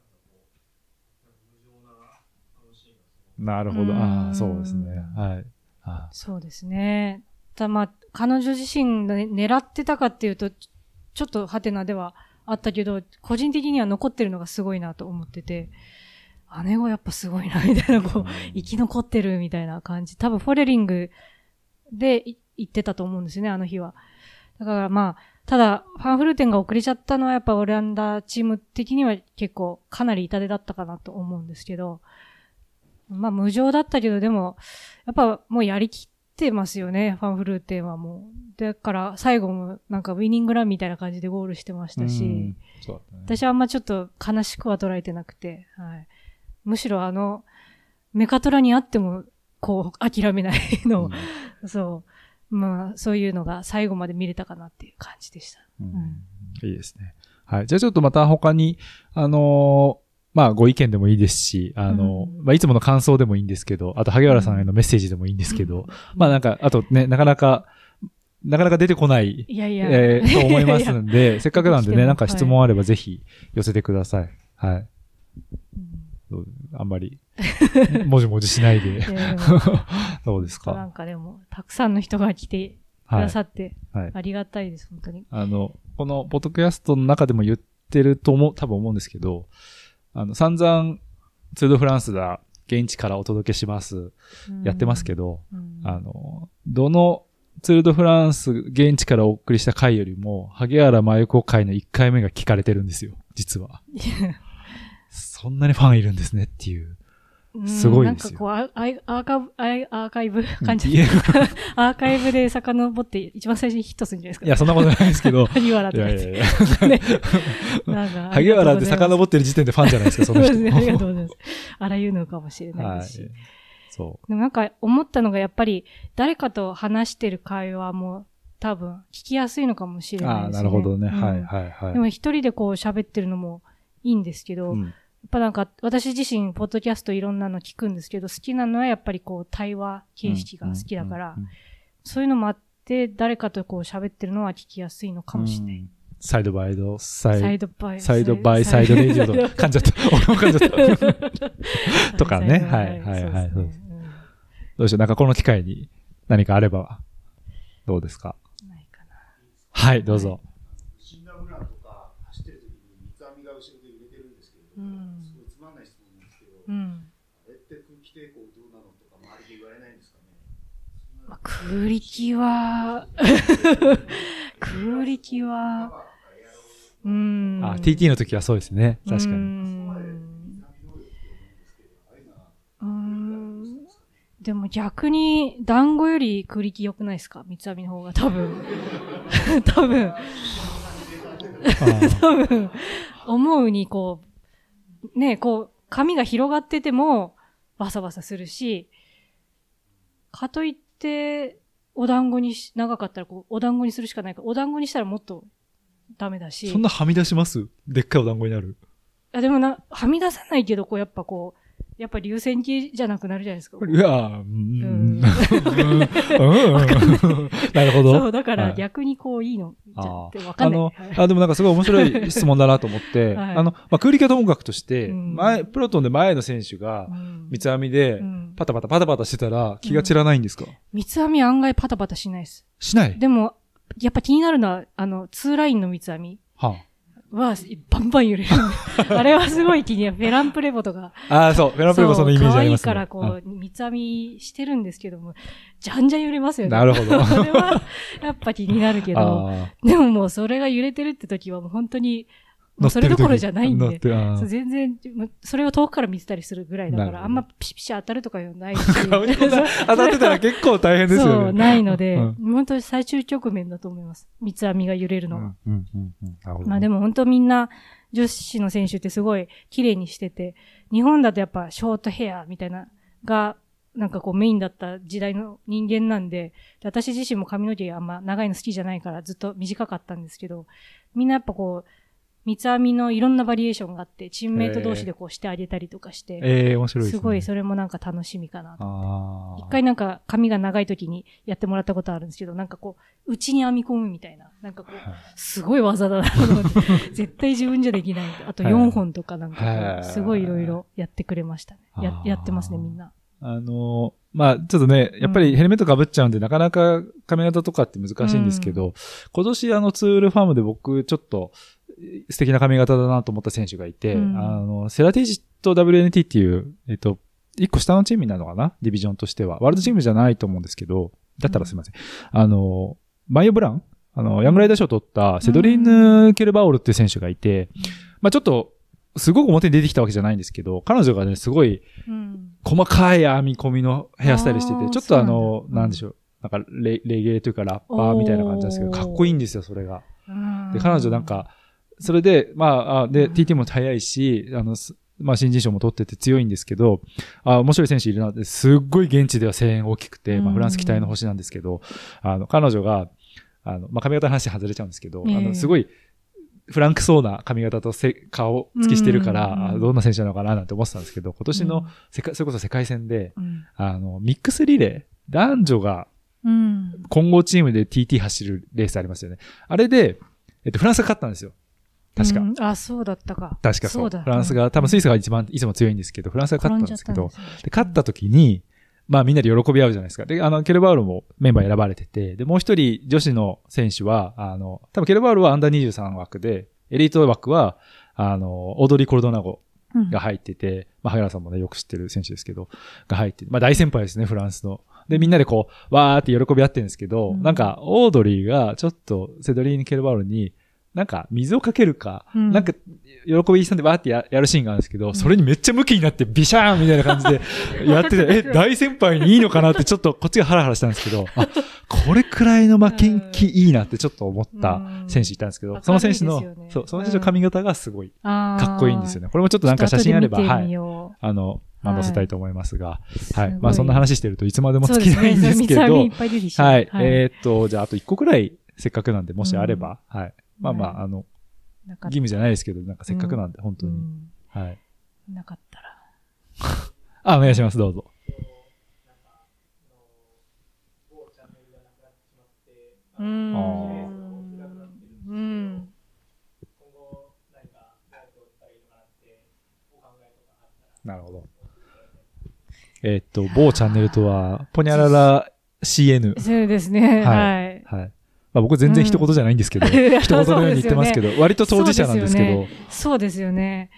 なるほど。ああ、そうですね。はい。あそうですね。たまあ、彼女自身がね狙ってたかっていうと、ちちょっとハテナではあったけど、個人的には残ってるのがすごいなと思ってて、姉子やっぱすごいな、みたいな、こう、生き残ってるみたいな感じ。多分フォレリングでい行ってたと思うんですよね、あの日は。だからまあ、ただ、ファンフルーテンが遅れちゃったのはやっぱオランダチーム的には結構かなり痛手だったかなと思うんですけど、まあ無情だったけど、でも、やっぱもうやりきってますよね、ファンフルーテンはもう。だから最後もなんかウィニングランみたいな感じでゴールしてましたし、ね。私はあんまちょっと悲しくは捉えてなくて、はい。むしろあの、メカトラにあっても、こう、諦めないのを、そう。まあ、そういうのが最後まで見れたかなっていう感じでした。うんうんいいですね。はい。じゃあちょっとまた他に、あのーまあご意見でもいいですし、あのーうんまあいつもの感想でもいいんですけど、あと萩原さんへのメッセージでもいいんですけど、まあなんか、あとね、なかなか、なかなか出てこない、いやいや。えーと思いますんで、せっかくなんでね、なんか質問あればぜひ寄せてください。はい。うんどうあんまり、もじもじしないで い。やでも どうですなかんかでも、たくさんの人が来てくはいだ。さって、はい。ありがたいです、本当に。あの、このポッドキャストの中でも言ってると思う、多分思うんですけど、あの、散々、ツールドフランスだ、現地からお届けします、やってますけど、うんあの、どのツールドフランス、現地からお送りした回よりも、萩原麻由子回の1回目が聞かれてるんですよ、実は。そんなにファンいるんですねっていう。うんすごいですよなんかこう、アーカブ、アーカイブ感じ アーカイブで遡って一番最初にヒットするんじゃないですか。いや、そんなことないですけど、萩原って。やいやいや、萩原って遡っってる時点でファンじゃないですか、そそうの人。ですね。ありがとうございます。あらゆるのかもしれないはいですし。。そでもなんか思ったのがやっぱり誰かと話してる会話も多分聞きやすいのかもしう。れないああ、ですね。なるほどね。うんはいはいはい。でも一人でこう喋ってるのもいいんですけど、うんぱなんか私自身ポッドキャストいろんなの聞くんですけど、好きなのはやっぱりこう対話形式が好きだから、そういうのもあって誰かとこう喋ってるのは聞きやすいのかもしれない。うん。サイドバイド、サイサイドバイサイドバイサイドレディオと噛んじゃった。俺も噛んじゃった。とかね。はいはいはいどうでしょう？なんかこの機会に何かあれば、どうですか？うんないかな。はい、どうぞ。死んだブランとか走ってる時に三つ編みが後ろで揺れてるんですけれども、うんすごいつまんない質問なんですけど、うん。あれって空気抵抗どうなのとか周りで言われないんですかね？まあ、空力は、空力は、うーん。あ、TT の時はそうですね。確かに。んうーんでも逆に、団子より空力良くないですか？三つ編みの方が多分。多分。多分、思うにこう、ね、こう、髪が広がってても、バサバサするし、かといって、お団子にし、長かったらこう、お団子にするしかないから、お団子にしたらもっとダメだし。そんなはみ出します？でっかいお団子になる。あでもな、はみ出さないけど、こう、やっぱこう、やっぱ流線形じゃなくなるじゃないですか。うわぁ、ううん。ん。うん。なるほど。そう、だかはい。ら逆にこういいの、じゃあってわかんない。あのでもなんかすごい面白い質問だなと思って、はい。あの、まあ、空力はともかくとして、うん。前、プロトンで前の選手がう、ん。三つ編みでう、ん。パタパタパタパタしてたら気が散らないんですか、三つ編み案外パタパタしないです。しない？でも、やっぱ気になるのは、あの、ツーラインの三つ編み。はは、バンバン揺れる。あれはすごい気に。フェランプレボとか。ああー、そう。フェランプレもそのイメージありますね。可愛いからこう、三つ編みしてるんですけども、じゃんじゃん揺れますよね。なるほどそれは、やっぱ気になるけうんど、あでももうそれが揺れてるって時はもう本当に、もうそれどころじゃないんで。全然、それを遠くから見てたりするぐらいだから、あんまピシピシ当たるとかいうのないし。当たってたら結構大変ですそう、よね。ないので、うん本当に最終局面だと思います。三つ編みが揺れるのまあでも本当みんな、女子の選手ってすごい綺麗にしてて、日本だとやっぱショートヘアみたいな、が、なんかこうメインだった時代の人間なんで、で私自身も髪の毛あんま長いの好きじゃないからずっと短かったんですけど、みんなやっぱこう、三つ編みのいろんなバリエーションがあって、チームメイト同士でこうしてあげたりとかして、ええ面白いですごいそれもなんか楽しみかなと。一回なんか髪が長い時にやってもらったことあるんですけど、なんかこう、内に編み込むみたいな、なんかこう、はい。すごい技だなと思って、絶対自分じゃできない。あとはい4本とかなんかすごい。い。ろい。ろやってくれましたね。ややってますね、みんな。あの、まあ、ちょっとね、やっぱりヘルメット被っちゃうんで、なかなか髪型とかって難しいんですけど、今年あのツールファームで僕ちょっと素敵な髪型だなと思った選手がいて、うん。あの、セラティジと WNT っていう、えっと、一個下のチームになるのかな？ディビジョンとしては。ワールドチームじゃないと思うんですけど、だったらすいません。あの、マイオ・ブラウン？あの、ヤングライダー賞を取ったセドリーヌ・ケルバオルっていう選手がいて、まあちょっと、すごく表に出てきたわけじゃないんですけど、彼女がね、すごいうん。細かい編み込みのヘアスタイルしてて、あーちょっとあの、なんでしょう。なんかレ、レゲエというかラッパーみたいな感じなんですけど、かっこいいんですよ、それが。うんで、彼女なん、か、それで、まあ、あで、うん TT も早いし、あの、すまあ、新人賞も取ってて強いんですけど、あ面白い選手いるなって、すっごい現地では声援大きくて、まあ、うんフランス期待の星なんですけど、あの、彼女が、あの、まあ、髪型の話外れちゃうんですけど、ええあの、すごい、フランクそうな髪型とせ顔つきしてるから、どんな選手なのかななんて思ってたんですけど、今年のうん世界、それこそ世界戦で、うん。あの、ミックスリレー、男女がうん。混合チームで TT 走るレースありますよね。あれで、えっと、フランスが勝ったんですよ。確か。うんあ、そうだったか。確かそう。そうだフランスが、多分スイスが一番いつも強いんですけど、フランスが勝ったんですけど、で、勝った時に、まあみんなで喜び合うじゃないですか。で、あの、ケルバウルもメンバー選ばれてて、で、もう一人女子の選手は、あの、多分ケルバウルはアンダー23枠で、エリート枠は、あの、オードリー・コルドナゴうんが入ってて、まあ、萩原さんもね、よく知ってる選手ですけど、が入ってて、まあ、大先輩ですね、フランスの。で、みんなでこう、わーって喜び合ってるんですけど、うんなんか、オードリーがちょっとセドリーヌ・ケルバウルに、なんか、水をかけるか、うん。なんか、喜びさんでわーってややるシーンがあるんですけど、それにめっちゃムキになって、ビシャーンみたいな感じで やってて、え、大先輩にいいのかなって、ちょっとこっちがハラハラしたんですけど、あ、これくらいの負けん気いいなってちょっと思った選手いたんですけど、うんその選手の、ねそう、その選手の髪型がすごいかかっこいいんですよね。これもちょっとなんか写真あれば、はい。よあの、まあ、はい。載せたいと思いますが、すごい。はい。まあ、そんな話してるといつまでも尽きないんですけど、ね。そう三つ編みい。はい。えーっと、じゃあ、あと1個くらい、せっかくなんで、もしあれば、はい。まあまはいあ、あの、義務じゃないですけど、なんかせっかくなんで、本当に。うんはい。なかったら。あ、お願いします、どうぞ。うん。あうん。なるほど。えーっと、某チャンネルとは、ポニャララ CN。そうですね。はい。まあ、僕全然一言じゃないんですけど、うん 一言のように言ってますけど、割と当事者なんですけどそうですよね、そうですよね。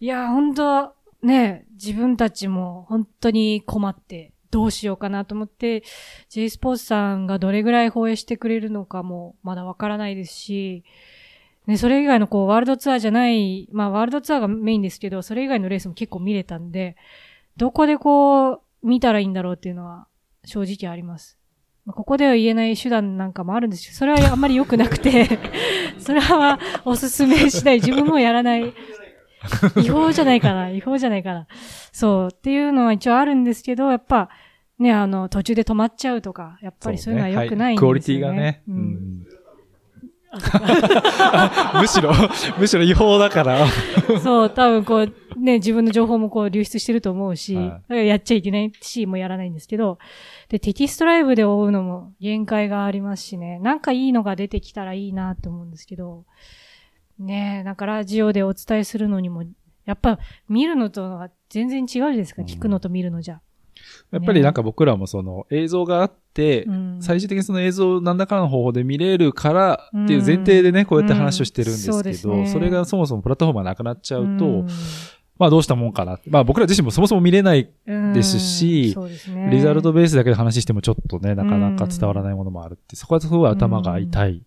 いや、本当ね、自分たちも本当に困って、どうしようかなと思って、J スポーツさんがどれぐらい放映してくれるのかもまだわからないですし、ね、それ以外のこう、ワールドツアーじゃない、まあ、ワールドツアーがメインですけど、それ以外のレースも結構見れたんで、どこでこう、見たらいいんだろうっていうのは、正直あります。まあここでは言えない手段なんかもあるんですけど、それはあんまり良くなくて、それはおすすめしない。自分もやらない。違法じゃないかな。違法じゃないかな。そう。っていうのは一応あるんですけど、やっぱ、ね、あの、途中で止まっちゃうとか、やっぱりそういうのは良くないんですよね。クオリティがね。う。うんん むしろ、むしろ違法だから。そう、多分こう、ね、自分の情報もこう流出してると思うし、はいやっちゃいけないし、もうやらないんですけど、で、テキストライブで追うのも限界がありますしね、なんかいいのが出てきたらいいなって思うんですけど、ねえ、なんかラジオでお伝えするのにも、やっぱ見るのとは全然違うじゃないですか、うん。聞くのと見るのじゃ。やっぱりなんか僕らもその映像があって、うん。最終的にその映像を何らかの方法で見れるからっていう前提でね、こうやって話をしてるんですけど、それがそもそもプラットフォームがなくなっちゃうと、うんまあどうしたもんかな。まあ僕ら自身もそもそも見れないですしね。リザルトベースだけで話してもちょっとね、なかなか伝わらないものもあるって、そこはすごい頭が痛い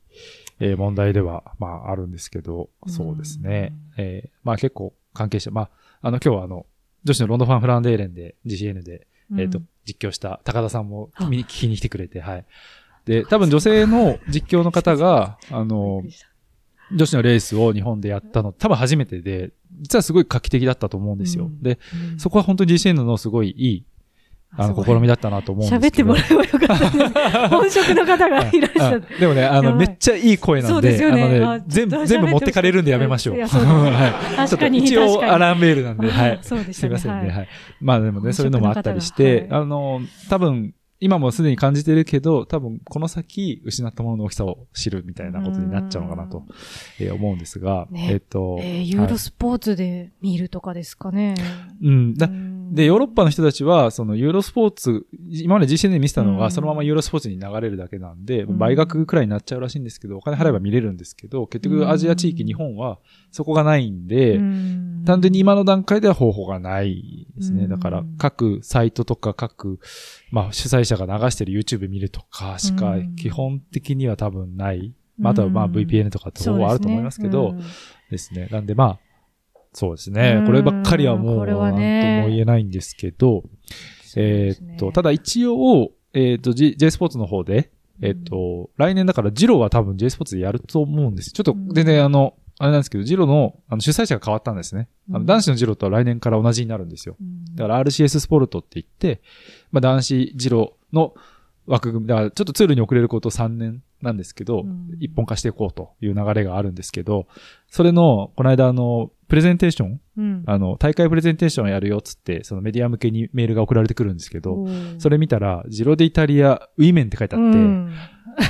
えー問題では、まあ、あるんですけど、そうですね。えーまあ結構関係者、まあ、あの、今日はあの、女子のロンドファン・フランデーレンで、GCN で、えっ、と、実況した高田さんも見に聞きに来てくれて、はい。で、多分女性の実況の方が、あの、女子のレースを日本でやったの、多分初めてで、実はすごい画期的だったと思うんですよ。うんで、そこは本当に GCN のすごいいい、あの、試みだったなと思うんですけど。喋ってもらえばよかったです。本職の方がいらっしゃる。あでもね、あの、めっちゃいい声なんで、でねあのあね、全部、全部持ってかれるんでやめましょう。はい。確かに、ちょっと一応、アラームメールなんで、はい。そうですすいませんね。ははい。まあでもね、そういうのもあったりして、あの、多分、今もすでに感じてるけど、多分、この先、失ったものの大きさを知るみたいなことになっちゃうのかなと、えー思うんですが、ねえっと、えーユーロスポーツで見るとかですかね。はいうん。だで、ヨーロッパの人たちは、そのユーロスポーツ、今まで GCN で見せたのが、うん。そのままユーロスポーツに流れるだけなんで、うん。倍額くらいになっちゃうらしいんですけど、お金払えば見れるんですけど、結局アジア地域、うん日本はそこがないんで、うん。単純に今の段階では方法がないですね。うん。だから、各サイトとか各、まあ、主催者が流してる YouTube 見るとかしかうん、基本的には多分ない。まあ、あとはまあうん。VPN とかって方法はあると思いますけど、ですね。なんでまあ、そうですねう。んこればっかりはもう、なんとも言えないんですけど、えーっと、ただ一応、えーっと、J, スポーツの方で、えーっと、来年だからジローは多分 J スポーツでやると思うんです。ちょっとうん全然あの、あれなんですけど、ジローのあの主催者が変わったんですね。あうんの男子のジローとは来年から同じになるんですよ。うんだから RCS スポルトって言って、まあ男子ジローの枠組み、だからちょっとツールに遅れること3年なんですけど、うん一本化していこうという流れがあるんですけど、それの、この間あの、プレゼンテーション？うん。あの、大会プレゼンテーションやるよっつって、そのメディア向けにメールが送られてくるんですけど、うん。それ見たら、ジロデイタリアウィメンって書いてあって、うん。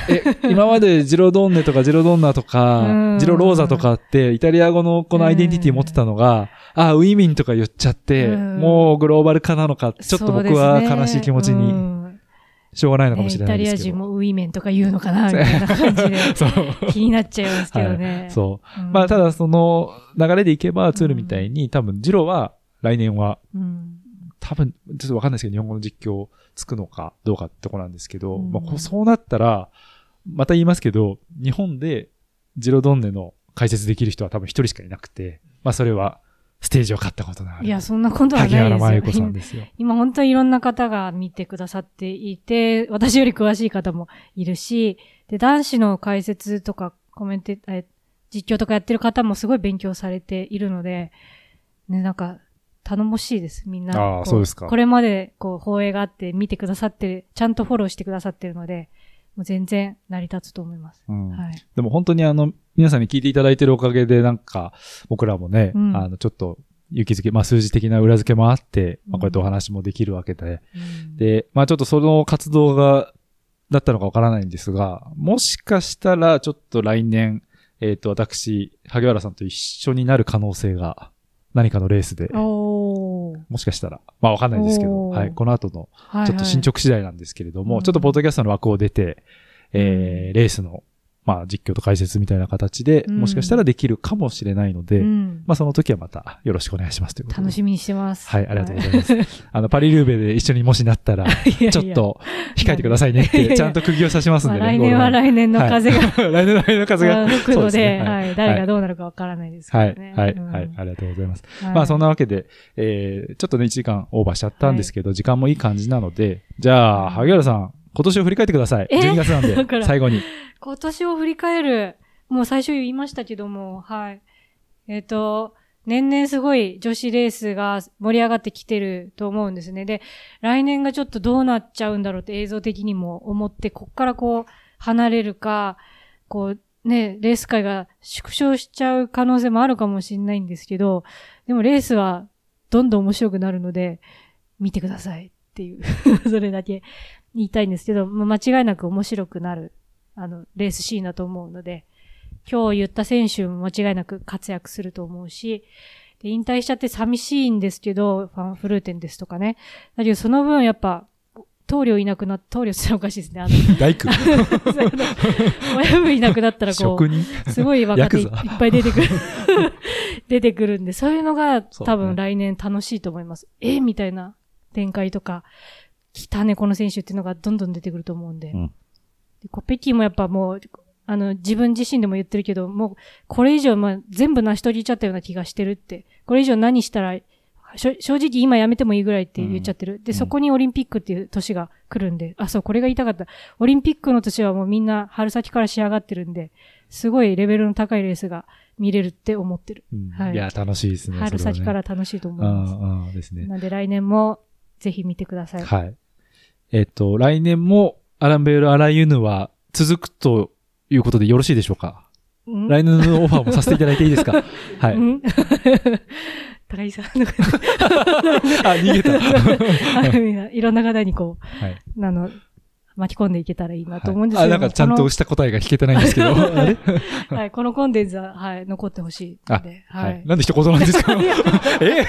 え、今までジロドンネとかジロドンナとうかん、ジロローザとかって、イタリア語のこのアイデンティティ持ってたのが、あ、ウィメンとか言っちゃって、うん。もうグローバル化なのか、ちょっと僕は悲しい気持ちうにんしょうがないのかもしれイタリアないですけど。人もウィメンとか言うのかなみたいな感じで そう。気になっちゃいますけどはねい。そう。うんまあ、ただその流れでいけば、ツールみたいに、多分、ジロは来年はうん多分、ちょっとわかんないですけど、日本語の実況つくのかどうかってとこなんですけど、うんまあこう、そうなったら、また言いますけど、日本でジロドンネの解説できる人は多分一人しかいなくて、まあそれは、ステージを勝ったことのある。いや、そんなことはないですよ由子さん。ですよ。今本当にいろんな方が見てくださっていて、私より詳しい方もいるし、で、男子の解説とかコメンテ、え実況とかやってる方もすごい勉強されているので、ね、なんか、頼もしいです、みんな。あーこそうですかこれまで、こう、放映があって見てくださってる、ちゃんとフォローしてくださってるので、もう全然成り立つと思います。うん。はい。でも本当にあの、皆さんに聞いていただいてるおかげで、なんか、僕らもね、うん。あの、ちょっと、勇気づけ、まあ数字的な裏付けもあって、まあうんこうやってお話もできるわけで、うん、で、まあちょっとその活動が、だったのかわからないんですが、もしかしたらちょっと来年、えっ、と、私、萩原さんと一緒になる可能性が、何かのレースで。もしかしたら、まあわかんないですけど、はい、この後の、はいはい。ちょっと進捗次第なんですけれども、うん。ちょっとポッドキャストの枠を出て、えーレースの、まあ実況と解説みたいな形で、うん。もしかしたらできるかもしれないので、うん。まあその時はまたよろしくお願いしますということで。楽しみにしてます。はい、ありがとうございます。あの、パリルーベで一緒にもしなったら、ちょっと控えてくださいねって、やちゃんと釘を刺しますんでね。まあ来年は 来年の風が、はい。来年の来年の風が。吹くので、はい、誰がどうなるかわからないですけはい、どね。はい、うん。はい、ありがとうございます。はい。まあそんなわけで、えー、ちょっとね、1時間オーバーしちゃったんですけど、時間もいい感じなので、じゃあ、萩原さん、今年を振り返ってください。え？12月なんで、最後に。今年を振り返る、もう最初言いましたけども、はい。えっ、と、年々すごい女子レースが盛り上がってきてると思うんですね。で、来年がちょっとどうなっちゃうんだろうって映像的にも思って、こっからこう、離れるか、こう、ね、レース界が縮小しちゃう可能性もあるかもしれないんですけど、でもレースはどんどん面白くなるので、見てくださいっていう、それだけ言いたいんですけど、まあ間違いなく面白くなる、あの、レースシーンだと思うので、今日言った選手も間違いなく活躍すると思うし、で引退しちゃって寂しいんですけど、ファンフルーテンですとかね。だけどその分やっぱ、棟梁いなくなっ、棟梁っておかしいですね。あの、大工。親分いなくなったらこ。う、すごい若手いいっぱい出てくる。出てくるんで、そういうのがそうね多分来年楽しいと思います。え？みたいな展開とか、来たね、この選手っていうのがどんどん出てくると思うんで。うんでコペキもやっぱもう、あの、自分自身でも言ってるけど、もう、これ以上、まあ、全部成し遂げちゃったような気がしてるって。これ以上何したら、正直今やめてもいいぐらいって言っちゃってる。で、そこにオリンピックっていう年が来るんで、あ、そう、これが言いたかった。オリンピックの年はもうみんな春先から仕上がってるんで、すごいレベルの高いレースが見れるって思ってる。うんはいいや、楽しいですね。春先から楽しいと思ういます。ん、うんですね。なんで来年もぜひ見てください。はい。えっと、来年もアランベール・アラユヌは続くということでよろしいでしょうかうん来年のオファーもさせていただいていいですかはい。うん高木さんのあ、逃げた。いろんな方にこはい。う、あの、巻き込んでいけたらいいなと思うんですけど、あ、なんかちゃんとした答えが聞けてないんですけど。はい、このコンテンツは、はい、残ってほしいので、ははいい。。なんで一言なんですか？え？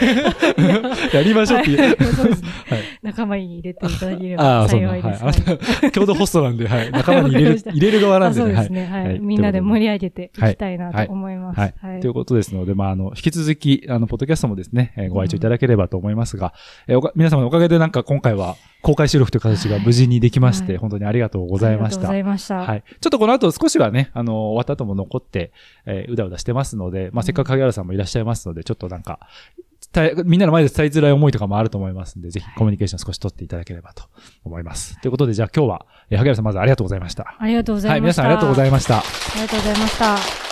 やりましょうっていう。はいそうですねはい仲間に入れていただけれあば幸いです。はい。あなた、共同ホストなんで、はい。仲間に入れる入れる側なんでね。そうですね。ははいい。みんなで盛り上げていきたいなと思います。はい。はいということですので、まあ、あの、引き続き、あの、ポッドキャストもですね、えーご愛聴いただければと思いますが、えーおか皆様のおかげでなんか今回は公開収録という形が無事にできまして、はい本当にありがとうございましたありがとうござ。いました。はい。ちょっとこの後少しはね、あの、終わった後も残って、えーうだうだしてますので、まあ、せっかく影原さんもいらっしゃいますので、ちょっとなんか、みんなの前で伝えづらい思いとかもあると思いますので、ぜひコミュニケーション少し取っていただければと思います。ということで、じゃあ今日は、えー、萩原さんまずありがとうございました。ありがとうございました。はい、皆さんありがとうございました。ありがとうございました。